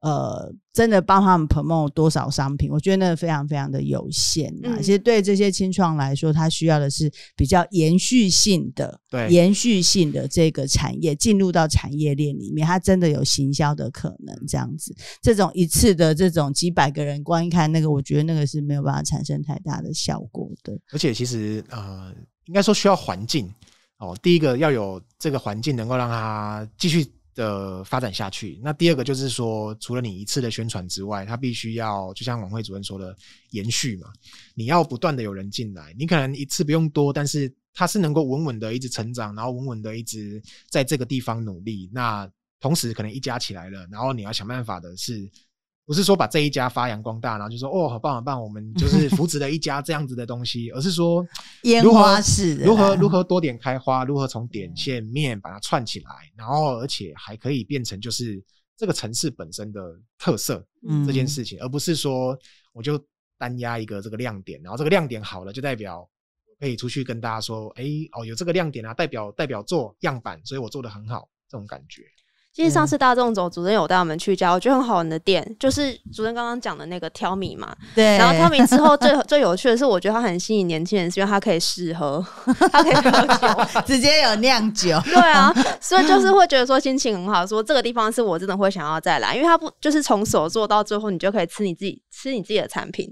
呃，真的帮他们 promote 多少商品？我觉得那个非常非常的有限啊。嗯、其实对这些清创来说，它需要的是比较延续性的，对，延续性的这个产业进入到产业链里面，它真的有行销的可能。这样子，这种一次的这种几百个人观看那个，我觉得那个是没有办法产生太大的效果的。而且，其实呃，应该说需要环境哦。第一个要有这个环境，能够让它继续。的发展下去，那第二个就是说，除了你一次的宣传之外，它必须要就像王慧主任说的延续嘛，你要不断的有人进来，你可能一次不用多，但是它是能够稳稳的一直成长，然后稳稳的一直在这个地方努力。那同时可能一加起来了，然后你要想办法的是。不是说把这一家发扬光大，然后就说哦，好棒好棒，我们就是 扶持了一家这样子的东西，而是说烟花式如何如何多点开花，如何从点线面把它串起来，然后而且还可以变成就是这个城市本身的特色这件事情，而不是说我就单压一个这个亮点，然后这个亮点好了就代表可以出去跟大家说，哎哦有这个亮点啊，代表代表作样板，所以我做的很好这种感觉。其实上次大众走，主任有带我们去一家，我觉得很好玩的店，就是主任刚刚讲的那个挑米嘛。对。然后挑米之后最，最 最有趣的是，我觉得它很吸引年轻人，是因为它可以试喝，它可以喝酒，直接有酿酒。对啊，所以就是会觉得说心情很好，说这个地方是我真的会想要再来，因为它不就是从手做到最后，你就可以吃你自己吃你自己的产品。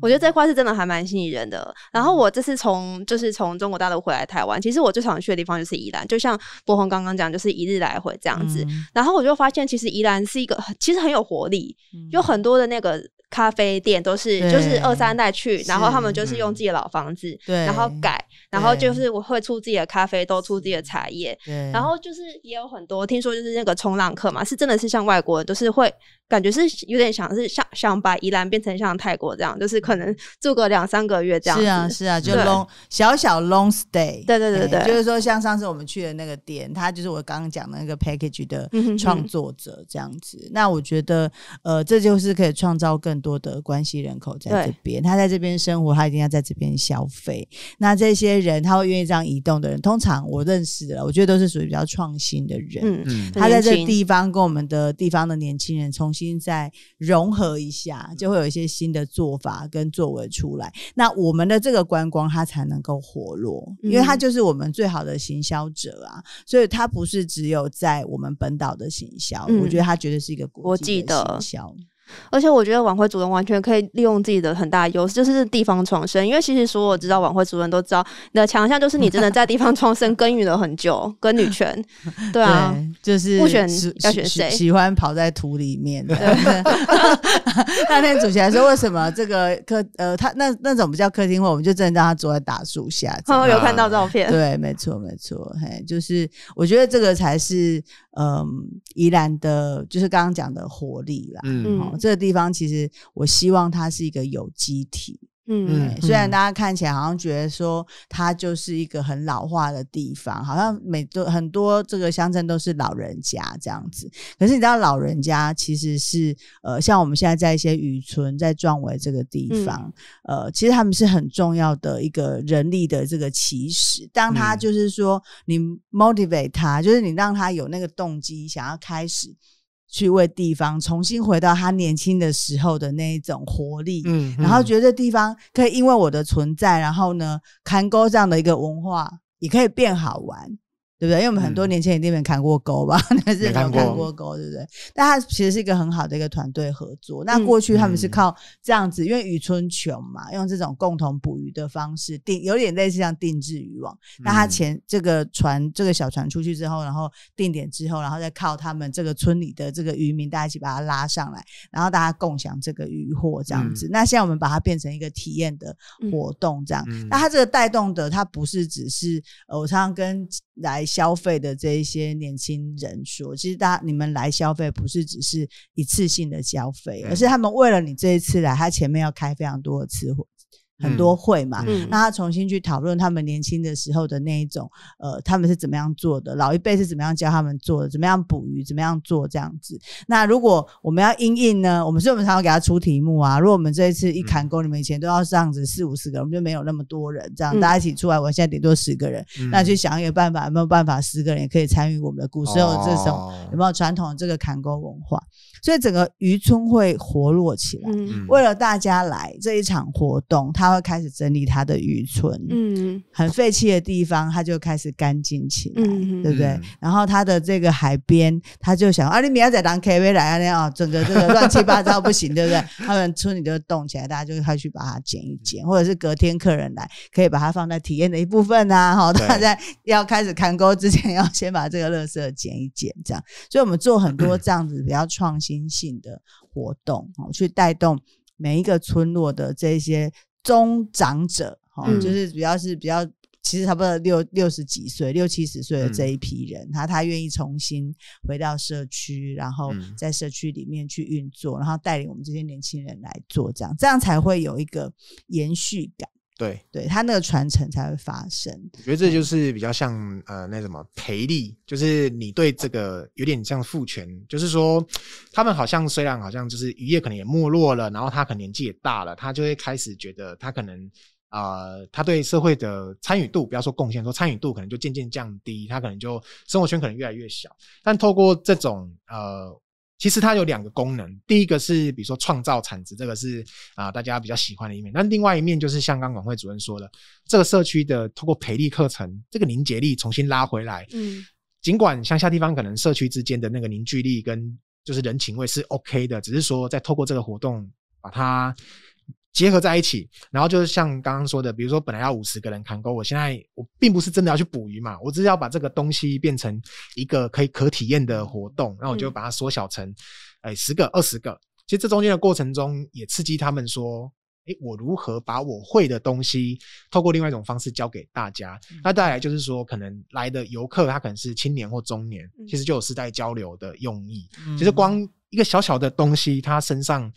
我觉得这块是真的还蛮吸引人的。然后我这次从就是从中国大陆回来台湾，其实我最常去的地方就是宜兰，就像博宏刚刚讲，就是一日来回这样子。然后我就发现，其实宜兰是一个其实很有活力，有很多的那个咖啡店都是就是二三代去，然后他们就是用自己的老房子，然后改，然后就是我会出自己的咖啡豆，出自己的茶叶，然后就是也有很多听说就是那个冲浪客嘛，是真的是像外国人都是会。感觉是有点想是像想把宜兰变成像泰国这样，就是可能住个两三个月这样。是啊，是啊，就 long 小小 long stay。对对对对，就是说像上次我们去的那个店，他就是我刚刚讲的那个 package 的创作者这样子。嗯、哼哼那我觉得，呃，这就是可以创造更多的关系人口在这边。他在这边生活，他一定要在这边消费。那这些人他会愿意这样移动的人，通常我认识的，我觉得都是属于比较创新的人。嗯嗯，他在这地方跟我们的地方的年轻人重新。新再融合一下，就会有一些新的做法跟作为出来。那我们的这个观光，它才能够活络，因为它就是我们最好的行销者啊。所以它不是只有在我们本岛的行销，嗯、我觉得它绝对是一个国际的行销。而且我觉得晚会主任完全可以利用自己的很大优势，就是地方创生。因为其实所有知道晚会主任都知道，你的强项就是你真的在地方创生 耕耘了很久，跟女权。对啊，对就是不选要选谁？喜欢跑在土里面。对那天主席还说，为什么这个客呃，他那那种不叫客厅会，我们就真的让他坐在大树下。哦，有看到照片。对，没错，没错。嘿，就是我觉得这个才是嗯，宜兰的，就是刚刚讲的活力啦。嗯。这个地方其实，我希望它是一个有机体。嗯，虽然大家看起来好像觉得说它就是一个很老化的地方，好像每都很多这个乡镇都是老人家这样子。可是你知道，老人家其实是呃，像我们现在在一些渔村在壮围这个地方，呃，其实他们是很重要的一个人力的这个起始。当他就是说你 motivate 他，就是你让他有那个动机想要开始。去为地方重新回到他年轻的时候的那一种活力，嗯，嗯，然后觉得地方可以因为我的存在，然后呢，看沟这样的一个文化也可以变好玩，对不对？因为我们很多年轻人一定没看过沟吧，还、嗯、是没有看过沟，对不对？但他其实是一个很好的一个团队合作。那过去他们是靠这样子，嗯、因为渔村穷嘛，用这种共同捕鱼的方式定，有点类似像定制渔网。那他前这个船这个小船出去之后，然后定点之后，然后再靠他们这个村里的这个渔民，大家一起把它拉上来，然后大家共享这个渔获这样子。嗯、那现在我们把它变成一个体验的活动，这样。嗯、那它这个带动的，它不是只是呃，我常常跟来。消费的这一些年轻人说，其实大家你们来消费不是只是一次性的消费，而是他们为了你这一次来，他前面要开非常多的次会。很多会嘛，嗯、那他重新去讨论他们年轻的时候的那一种，呃，他们是怎么样做的，老一辈是怎么样教他们做的，怎么样捕鱼，怎么样做这样子。那如果我们要因应呢，我们所以我们常常给他出题目啊。如果我们这一次一砍工，你们以前都要这样子四五十个人，我们就没有那么多人，这样、嗯、大家一起出来，我现在顶多十个人，嗯、那去想一个办法，有没有办法十个人也可以参与我们的古时候这种有没有传统的这个砍工文化？所以整个渔村会活络起来。嗯、为了大家来这一场活动，他会开始整理他的渔村。嗯，很废弃的地方，他就开始干净起来，嗯、对不对？嗯、然后他的这个海边，他就想啊，你明天再当 KTV 来啊，那样整个这个乱七八糟不行，对不对？他们村里就动起来，大家就开始去把它捡一捡，或者是隔天客人来，可以把它放在体验的一部分啊。好，大家要开始看沟之前，要先把这个垃圾捡一捡，这样。所以我们做很多这样子比较创新。新性的活动，去带动每一个村落的这些中长者，哈、嗯，就是比较是比较，其实差不多六六十几岁、六七十岁的这一批人，嗯、他他愿意重新回到社区，然后在社区里面去运作，然后带领我们这些年轻人来做这样，这样才会有一个延续感。对，对他那个传承才会发生。我觉得这就是比较像呃那什么培力，就是你对这个有点像父权，就是说他们好像虽然好像就是渔业可能也没落了，然后他可能年纪也大了，他就会开始觉得他可能呃他对社会的参与度，不要说贡献，说参与度可能就渐渐降低，他可能就生活圈可能越来越小。但透过这种呃。其实它有两个功能，第一个是比如说创造产值，这个是啊、呃、大家比较喜欢的一面。那另外一面就是像刚广惠主任说的，这个社区的通过培力课程，这个凝结力重新拉回来。嗯，尽管乡下地方可能社区之间的那个凝聚力跟就是人情味是 OK 的，只是说在透过这个活动把它。结合在一起，然后就是像刚刚说的，比如说本来要五十个人看沟，我现在我并不是真的要去捕鱼嘛，我只是要把这个东西变成一个可以可体验的活动，然后我就把它缩小成，哎，十个、二十个。其实这中间的过程中，也刺激他们说，诶，我如何把我会的东西，透过另外一种方式教给大家。那再来就是说，可能来的游客他可能是青年或中年，其实就有世代交流的用意。其实光一个小小的东西，他身上。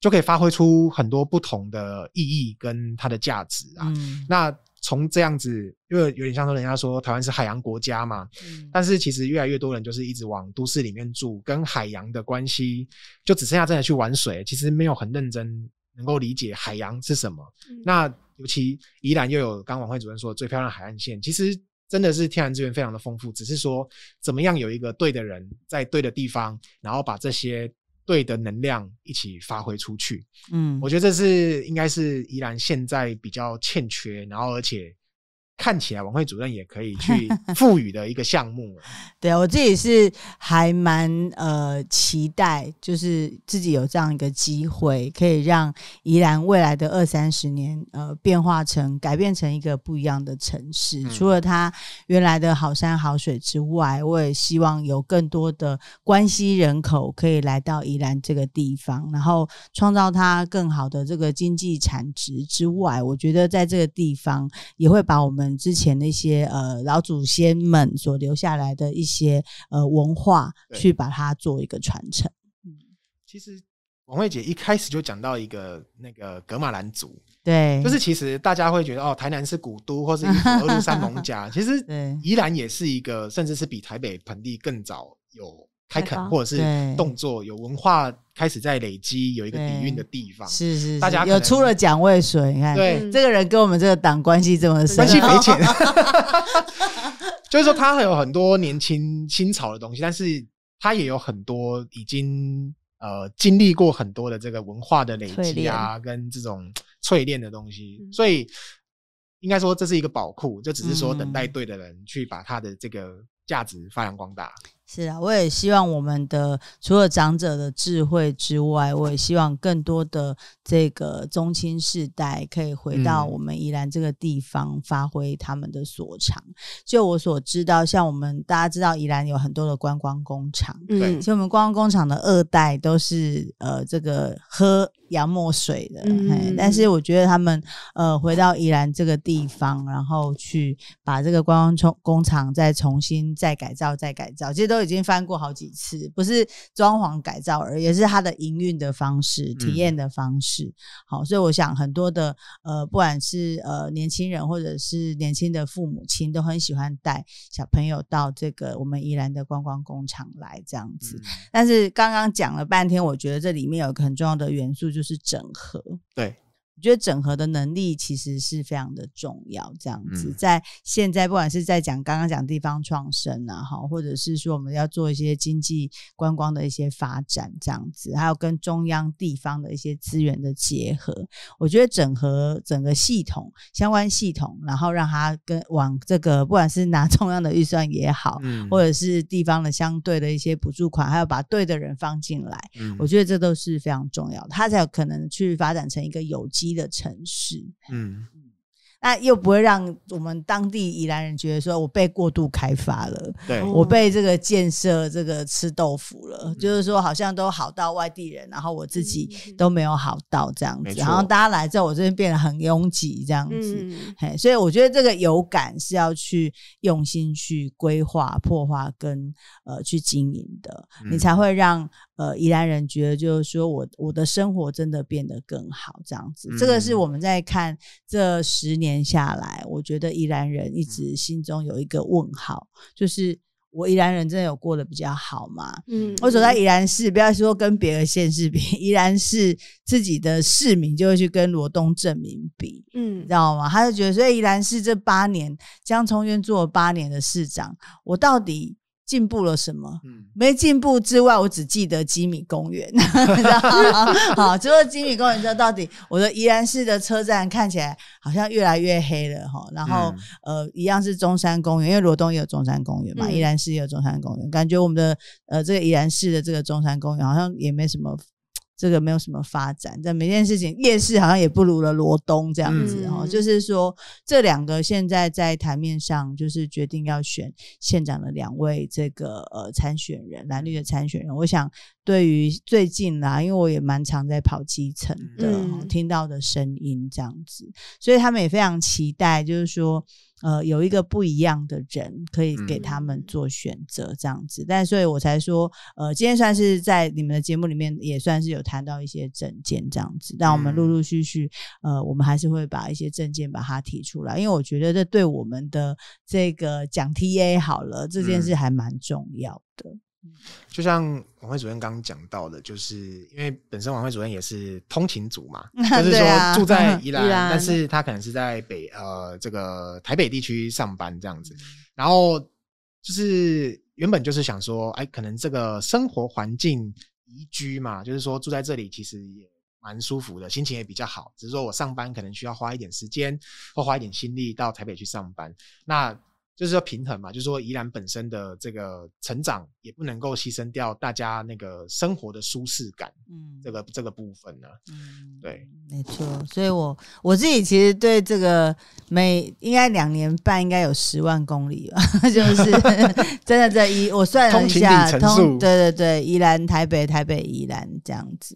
就可以发挥出很多不同的意义跟它的价值啊。嗯、那从这样子，因为有点像说人家说台湾是海洋国家嘛，嗯、但是其实越来越多人就是一直往都市里面住，跟海洋的关系就只剩下真的去玩水，其实没有很认真能够理解海洋是什么。嗯、那尤其宜兰又有刚王慧主任说的最漂亮海岸线，其实真的是天然资源非常的丰富，只是说怎么样有一个对的人在对的地方，然后把这些。对的能量一起发挥出去，嗯，我觉得这是应该是宜兰现在比较欠缺，然后而且。看起来王慧主任也可以去 赋予的一个项目。对啊，我自己是还蛮呃期待，就是自己有这样一个机会，可以让宜兰未来的二三十年呃变化成改变成一个不一样的城市。嗯、除了它原来的好山好水之外，我也希望有更多的关西人口可以来到宜兰这个地方，然后创造它更好的这个经济产值之外，我觉得在这个地方也会把我们。之前那些呃老祖先们所留下来的一些呃文化，去把它做一个传承。嗯，其实王慧姐一开始就讲到一个那个格马兰族，对，就是其实大家会觉得哦，台南是古都，或是一府二鹿三艋家，其实宜兰也是一个，甚至是比台北盆地更早有。开垦或者是动作有文化开始在累积，有一个底蕴的地方，是是，是，大家有出了蒋渭水，你看，对，这个人跟我们这个党关系这么深，关系匪浅，就是说他还有很多年轻新潮的东西，但是他也有很多已经呃经历过很多的这个文化的累积啊，跟这种淬炼的东西，所以。应该说这是一个宝库，就只是说等待对的人去把他的这个价值发扬光大。是啊，我也希望我们的除了长者的智慧之外，我也希望更多的这个中青世代可以回到我们宜兰这个地方，发挥他们的所长。嗯、就我所知道，像我们大家知道，宜兰有很多的观光工厂，嗯，其实我们观光工厂的二代都是呃这个喝洋墨水的，嗯、但是我觉得他们呃回到宜兰这个地方，然后去把这个观光工工厂再重新再改造、再改造，其实都。已经翻过好几次，不是装潢改造而已，也是它的营运的方式、体验的方式。嗯、好，所以我想很多的呃，不管是呃年轻人或者是年轻的父母亲，都很喜欢带小朋友到这个我们宜兰的观光工厂来这样子。嗯、但是刚刚讲了半天，我觉得这里面有一个很重要的元素，就是整合。对。我觉得整合的能力其实是非常的重要，这样子，在现在不管是在讲刚刚讲地方创生啊，哈，或者是说我们要做一些经济观光的一些发展，这样子，还有跟中央地方的一些资源的结合，我觉得整合整个系统相关系统，然后让它跟往这个不管是拿中央的预算也好，嗯，或者是地方的相对的一些补助款，还有把对的人放进来，嗯，我觉得这都是非常重要的，它才有可能去发展成一个有机。的城市，嗯。那又不会让我们当地宜兰人觉得说，我被过度开发了，对，我被这个建设这个吃豆腐了，嗯、就是说好像都好到外地人，然后我自己都没有好到这样子，然后大家来在，我这边变得很拥挤这样子，嗯、嘿，所以我觉得这个有感是要去用心去规划、破坏跟呃去经营的，嗯、你才会让呃宜兰人觉得就是说我我的生活真的变得更好这样子，嗯、这个是我们在看这十年。下来，我觉得宜兰人一直心中有一个问号，就是我宜兰人真的有过得比较好吗？嗯，我走在宜兰市，不要说跟别的县市比，宜兰市自己的市民就会去跟罗东镇民比，嗯，你知道吗？他就觉得，所以宜兰市这八年，江聪渊做了八年的市长，我到底。进步了什么？嗯，没进步之外，我只记得吉米公园。好，除了吉米公园之后，到底我的宜兰市的车站看起来好像越来越黑了哈。然后、嗯、呃，一样是中山公园，因为罗东也有中山公园嘛，嗯、宜兰市也有中山公园。感觉我们的呃这个宜兰市的这个中山公园好像也没什么。这个没有什么发展，但每件事情夜市好像也不如了罗东这样子哦。嗯、就是说，这两个现在在台面上，就是决定要选县长的两位这个呃参选人，蓝绿的参选人。我想，对于最近啦，因为我也蛮常在跑基层的，嗯、听到的声音这样子，所以他们也非常期待，就是说。呃，有一个不一样的人可以给他们做选择，这样子，嗯、但所以我才说，呃，今天算是在你们的节目里面也算是有谈到一些证件这样子，但我们陆陆续续，呃，我们还是会把一些证件把它提出来，因为我觉得这对我们的这个讲 TA 好了这件事还蛮重要的。嗯就像晚会主任刚刚讲到的，就是因为本身晚会主任也是通勤族嘛，就是说住在 宜兰，但是他可能是在北呃这个台北地区上班这样子，然后就是原本就是想说，哎，可能这个生活环境宜居嘛，就是说住在这里其实也蛮舒服的，心情也比较好，只是说我上班可能需要花一点时间或花一点心力到台北去上班，那。就是要平衡嘛，就是说宜兰本身的这个成长也不能够牺牲掉大家那个生活的舒适感，嗯，这个这个部分呢，嗯，对，没错，所以我我自己其实对这个每应该两年半应该有十万公里吧，就是 真的在宜，我算了一下，通对对对，宜兰台北台北宜兰这样子，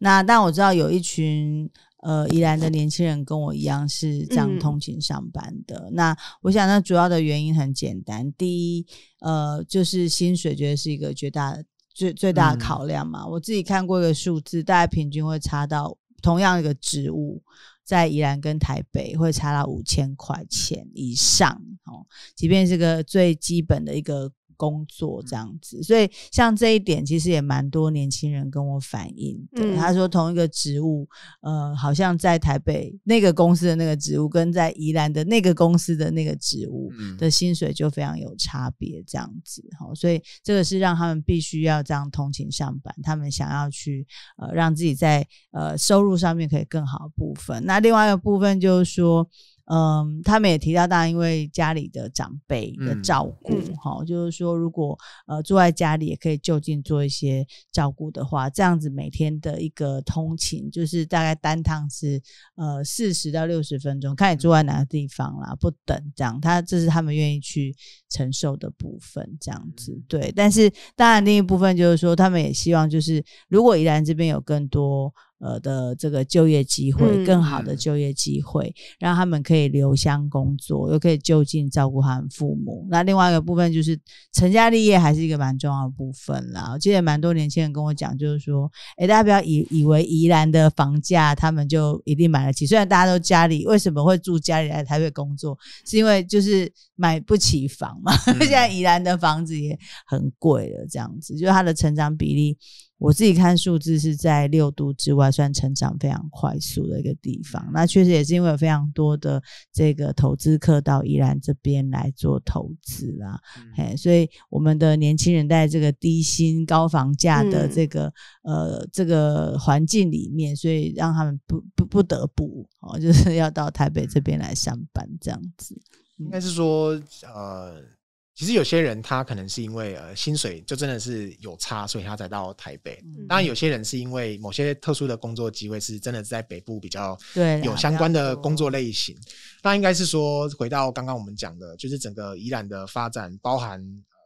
那但我知道有一群。呃，宜兰的年轻人跟我一样是这样通勤上班的。嗯、那我想，那主要的原因很简单，第一，呃，就是薪水，觉得是一个绝大最最大的考量嘛。嗯、我自己看过一个数字，大概平均会差到同样一个职务，在宜兰跟台北会差到五千块钱以上哦。即便是个最基本的一个。工作这样子，所以像这一点，其实也蛮多年轻人跟我反映的。嗯、他说，同一个职务，呃，好像在台北那个公司的那个职务，跟在宜兰的那个公司的那个职务的薪水就非常有差别，这样子。好，所以这个是让他们必须要这样通勤上班，他们想要去呃让自己在呃收入上面可以更好的部分。那另外一个部分就是说。嗯，他们也提到，当然因为家里的长辈的照顾，哈、嗯，就是说如果呃住在家里也可以就近做一些照顾的话，这样子每天的一个通勤就是大概单趟是呃四十到六十分钟，看你住在哪个地方啦，不等这样，他这是他们愿意去承受的部分，这样子对。但是当然另一部分就是说，他们也希望就是如果宜兰这边有更多。呃的这个就业机会，更好的就业机会，嗯、让他们可以留乡工作，又可以就近照顾他们父母。那另外一个部分就是成家立业，还是一个蛮重要的部分啦。我记得蛮多年轻人跟我讲，就是说，诶，大家不要以以为宜兰的房价他们就一定买得起。虽然大家都家里为什么会住家里来台北工作，是因为就是买不起房嘛。嗯、现在宜兰的房子也很贵了，这样子，就是它的成长比例。我自己看数字是在六度之外，算成长非常快速的一个地方。那确实也是因为有非常多的这个投资客到宜兰这边来做投资啦，哎、嗯，所以我们的年轻人在这个低薪高房价的这个、嗯、呃这个环境里面，所以让他们不不不得不哦，就是要到台北这边来上班这样子。应该是说呃。其实有些人他可能是因为呃薪水就真的是有差，所以他才到台北。嗯、当然有些人是因为某些特殊的工作机会，是真的是在北部比较有相关的工作类型。那应该是说回到刚刚我们讲的，就是整个宜兰的发展，包含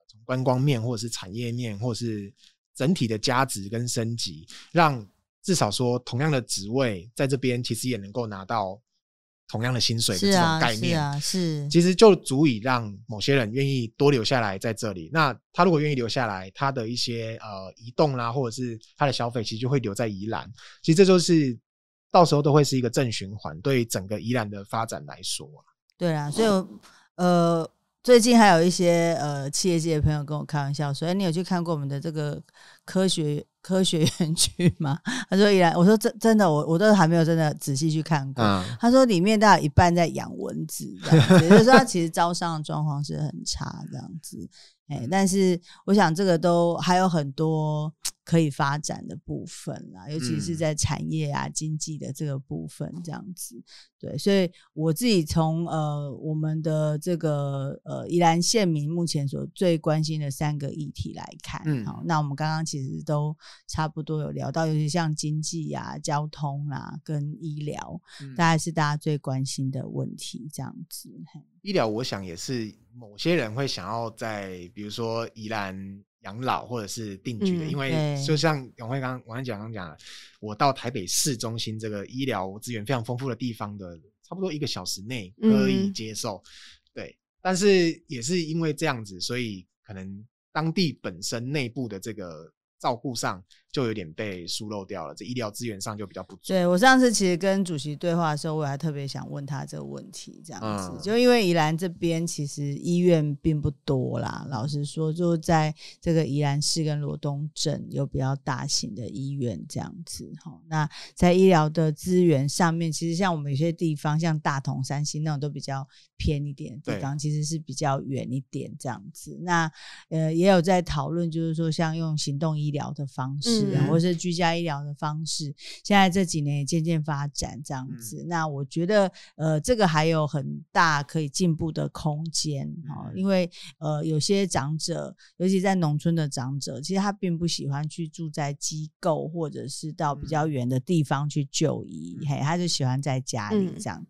从观光面或者是产业面，或者是整体的价值跟升级，让至少说同样的职位在这边其实也能够拿到。同样的薪水的这种概念，是啊，是啊，是，其实就足以让某些人愿意多留下来在这里。那他如果愿意留下来，他的一些呃移动啦，或者是他的消费，其实就会留在宜兰。其实这就是到时候都会是一个正循环，对整个宜兰的发展来说。对啊，所以呃，最近还有一些呃企业界的朋友跟我开玩笑说：“哎，你有去看过我们的这个科学？”科学园区吗？他说：“依然，我说真真的，我我都还没有真的仔细去看过。嗯”他说：“里面大概一半在养蚊子，这样子，就是说他其实招商的状况是很差，这样子。”哎，但是我想这个都还有很多可以发展的部分啦，尤其是在产业啊、经济的这个部分，这样子。对，所以我自己从呃我们的这个呃宜兰县民目前所最关心的三个议题来看，嗯，好，那我们刚刚其实都差不多有聊到，尤其像经济啊、交通啊跟医疗，大概是大家最关心的问题，这样子。医疗，我想也是某些人会想要在，比如说宜兰养老或者是定居的，嗯、因为就像永辉刚王安讲刚讲，我到台北市中心这个医疗资源非常丰富的地方的，差不多一个小时内可以接受，嗯、对。但是也是因为这样子，所以可能当地本身内部的这个照顾上。就有点被疏漏掉了，这医疗资源上就比较不足。对，我上次其实跟主席对话的时候，我还特别想问他这个问题，这样子，嗯、就因为宜兰这边其实医院并不多啦，老实说，就在这个宜兰市跟罗东镇有比较大型的医院这样子。哈，那在医疗的资源上面，其实像我们有些地方，像大同、三星那种都比较偏一点的地方，其实是比较远一点这样子。那呃，也有在讨论，就是说像用行动医疗的方式。嗯或是居家医疗的方式，现在这几年也渐渐发展这样子。嗯、那我觉得，呃，这个还有很大可以进步的空间哈。嗯、因为呃，有些长者，尤其在农村的长者，其实他并不喜欢去住在机构，或者是到比较远的地方去就医，嗯、嘿，他就喜欢在家里这样。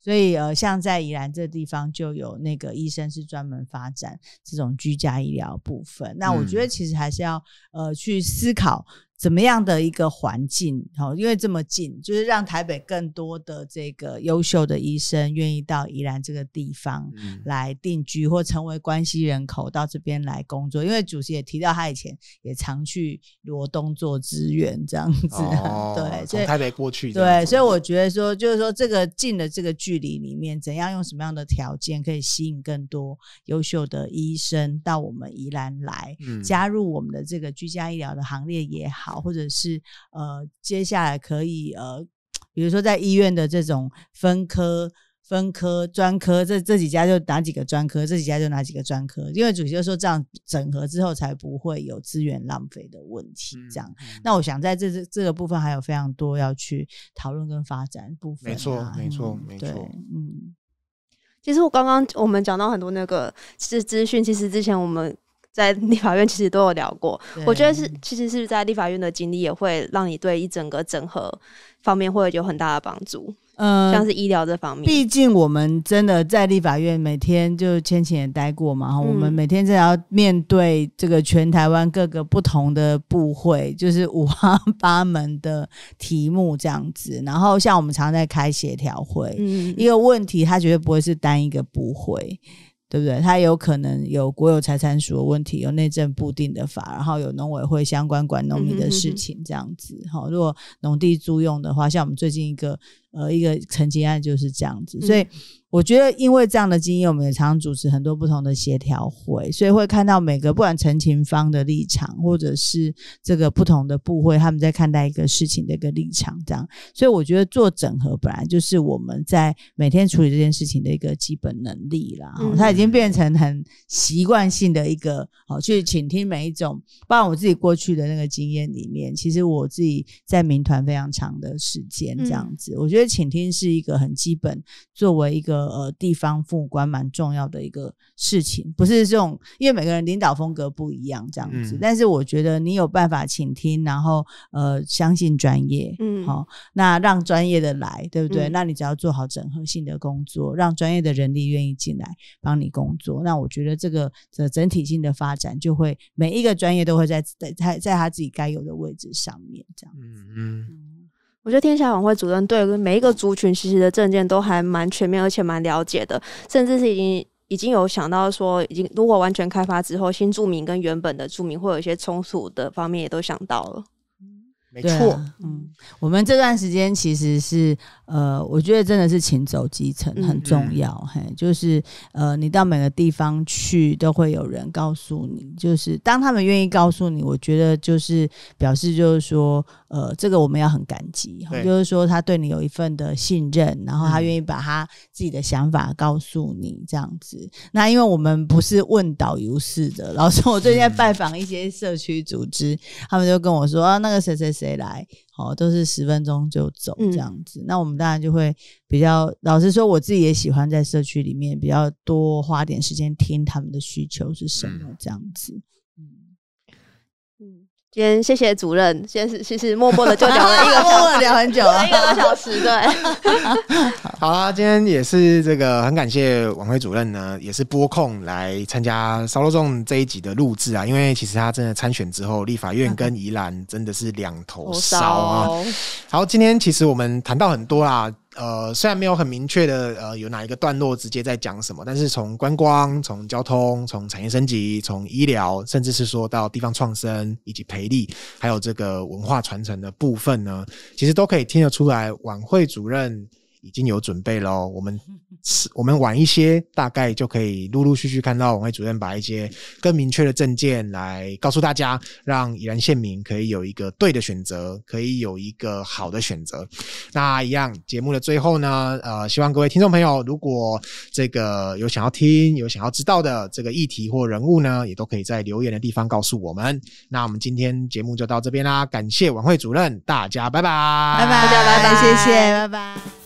嗯所以，呃，像在宜兰这地方，就有那个医生是专门发展这种居家医疗部分。那我觉得其实还是要，呃，去思考。怎么样的一个环境？好，因为这么近，就是让台北更多的这个优秀的医生愿意到宜兰这个地方来定居，或成为关系人口到这边来工作。因为主席也提到，他以前也常去罗东做支援，这样子。哦、对，从台北过去。对，所以我觉得说，就是说这个近的这个距离里面，怎样用什么样的条件可以吸引更多优秀的医生到我们宜兰来，嗯、加入我们的这个居家医疗的行列也好。或者是呃，接下来可以呃，比如说在医院的这种分科、分科、专科，这这几家就哪几个专科，这几家就哪几个专科，因为主席就说这样整合之后才不会有资源浪费的问题。这样，嗯嗯、那我想在这这这个部分还有非常多要去讨论跟发展部分。没错，没错，没错。嗯。其实我刚刚我们讲到很多那个资资讯，其实之前我们在 立法院其实都有聊过。我觉得是，其实是在立法院的经历也会让你对一整个整合方面会有很大的帮助。嗯，像是医疗这方面，毕竟我们真的在立法院每天就千千也待过嘛，嗯、我们每天真的要面对这个全台湾各个不同的部会，就是五花 八门的题目这样子。然后像我们常常在开协调会，嗯，一个问题它绝对不会是单一个部会。对不对？它有可能有国有财产署的问题，有内政部定的法，然后有农委会相关管农民的事情这样子。好，如果农地租用的话，像我们最近一个呃一个陈情案就是这样子，所以。我觉得，因为这样的经验，我们也常常主持很多不同的协调会，所以会看到每个不管陈情方的立场，或者是这个不同的部会，他们在看待一个事情的一个立场，这样。所以我觉得做整合本来就是我们在每天处理这件事情的一个基本能力啦。嗯、它已经变成很习惯性的一个，好去倾听每一种。包括我自己过去的那个经验里面，其实我自己在民团非常长的时间，这样子，嗯、我觉得倾听是一个很基本，作为一个。呃，地方父母官蛮重要的一个事情，不是这种，因为每个人领导风格不一样，这样子。嗯、但是我觉得你有办法倾听，然后呃，相信专业，嗯，好、哦，那让专业的来，对不对？嗯、那你只要做好整合性的工作，让专业的人力愿意进来帮你工作，那我觉得这个的整体性的发展就会每一个专业都会在在在在他自己该有的位置上面，这样子。嗯。嗯我觉得天下晚会主任对每一个族群其实的证件都还蛮全面，而且蛮了解的，甚至是已经已经有想到说，已经如果完全开发之后，新住民跟原本的住民会有一些冲突的方面，也都想到了。没错，嗯，我们这段时间其实是，呃，我觉得真的是勤走基层很重要，嗯、嘿，就是，呃，你到每个地方去，都会有人告诉你，就是当他们愿意告诉你，我觉得就是表示就是说，呃，这个我们要很感激，就是说他对你有一份的信任，然后他愿意把他自己的想法告诉你，这样子。嗯、那因为我们不是问导游式的，老师，我最近在拜访一些社区组织，嗯、他们就跟我说啊，那个谁谁谁。谁来？哦，都是十分钟就走这样子。嗯、那我们当然就会比较，老实说，我自己也喜欢在社区里面比较多花点时间听他们的需求是什么这样子。今天谢谢主任，今天是其实默默的就聊了 一个默默聊很久了，一个多小时，对。好啦，今天也是这个很感谢王辉主任呢，也是拨空来参加烧肉粽这一集的录制啊，因为其实他真的参选之后，立法院跟宜兰真的是两头烧啊。好，今天其实我们谈到很多啦。呃，虽然没有很明确的呃有哪一个段落直接在讲什么，但是从观光、从交通、从产业升级、从医疗，甚至是说到地方创生以及培力，还有这个文化传承的部分呢，其实都可以听得出来，晚会主任已经有准备喽。我们。是我们晚一些，大概就可以陆陆续续看到琬惠主任把一些更明确的证件来告诉大家，让宜兰县民可以有一个对的选择，可以有一个好的选择。那一样节目的最后呢，呃，希望各位听众朋友，如果这个有想要听、有想要知道的这个议题或人物呢，也都可以在留言的地方告诉我们。那我们今天节目就到这边啦，感谢琬惠主任，大家拜拜，拜拜，大家拜拜，谢谢，拜拜。